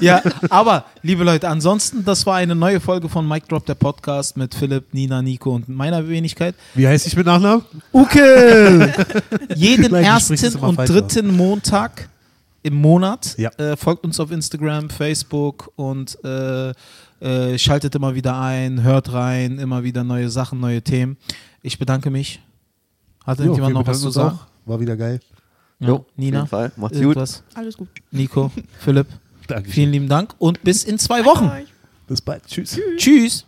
ja, aber liebe Leute, ansonsten, das war eine neue Folge von Mike Drop, der Podcast mit Philipp, Nina, Nico und meiner Wenigkeit. Wie heißt ich mit Nachnamen? Uckel! Jeden ersten und dritten Montag im Monat Ja. äh, folgt uns auf Instagram, Facebook und äh, äh, schaltet immer wieder ein, hört rein, immer wieder neue Sachen, neue Themen. Ich bedanke mich. Hat Jo, irgendjemand noch was zu sagen? auch. War wieder geil. Ja. Jo, auf Nina? jeden Fall. Macht's gut. Irgendwas? Alles gut. Nico, Philipp, Danke. vielen lieben Dank und bis in zwei Wochen. Bye. Bis bald. Tschüss. Tschüss.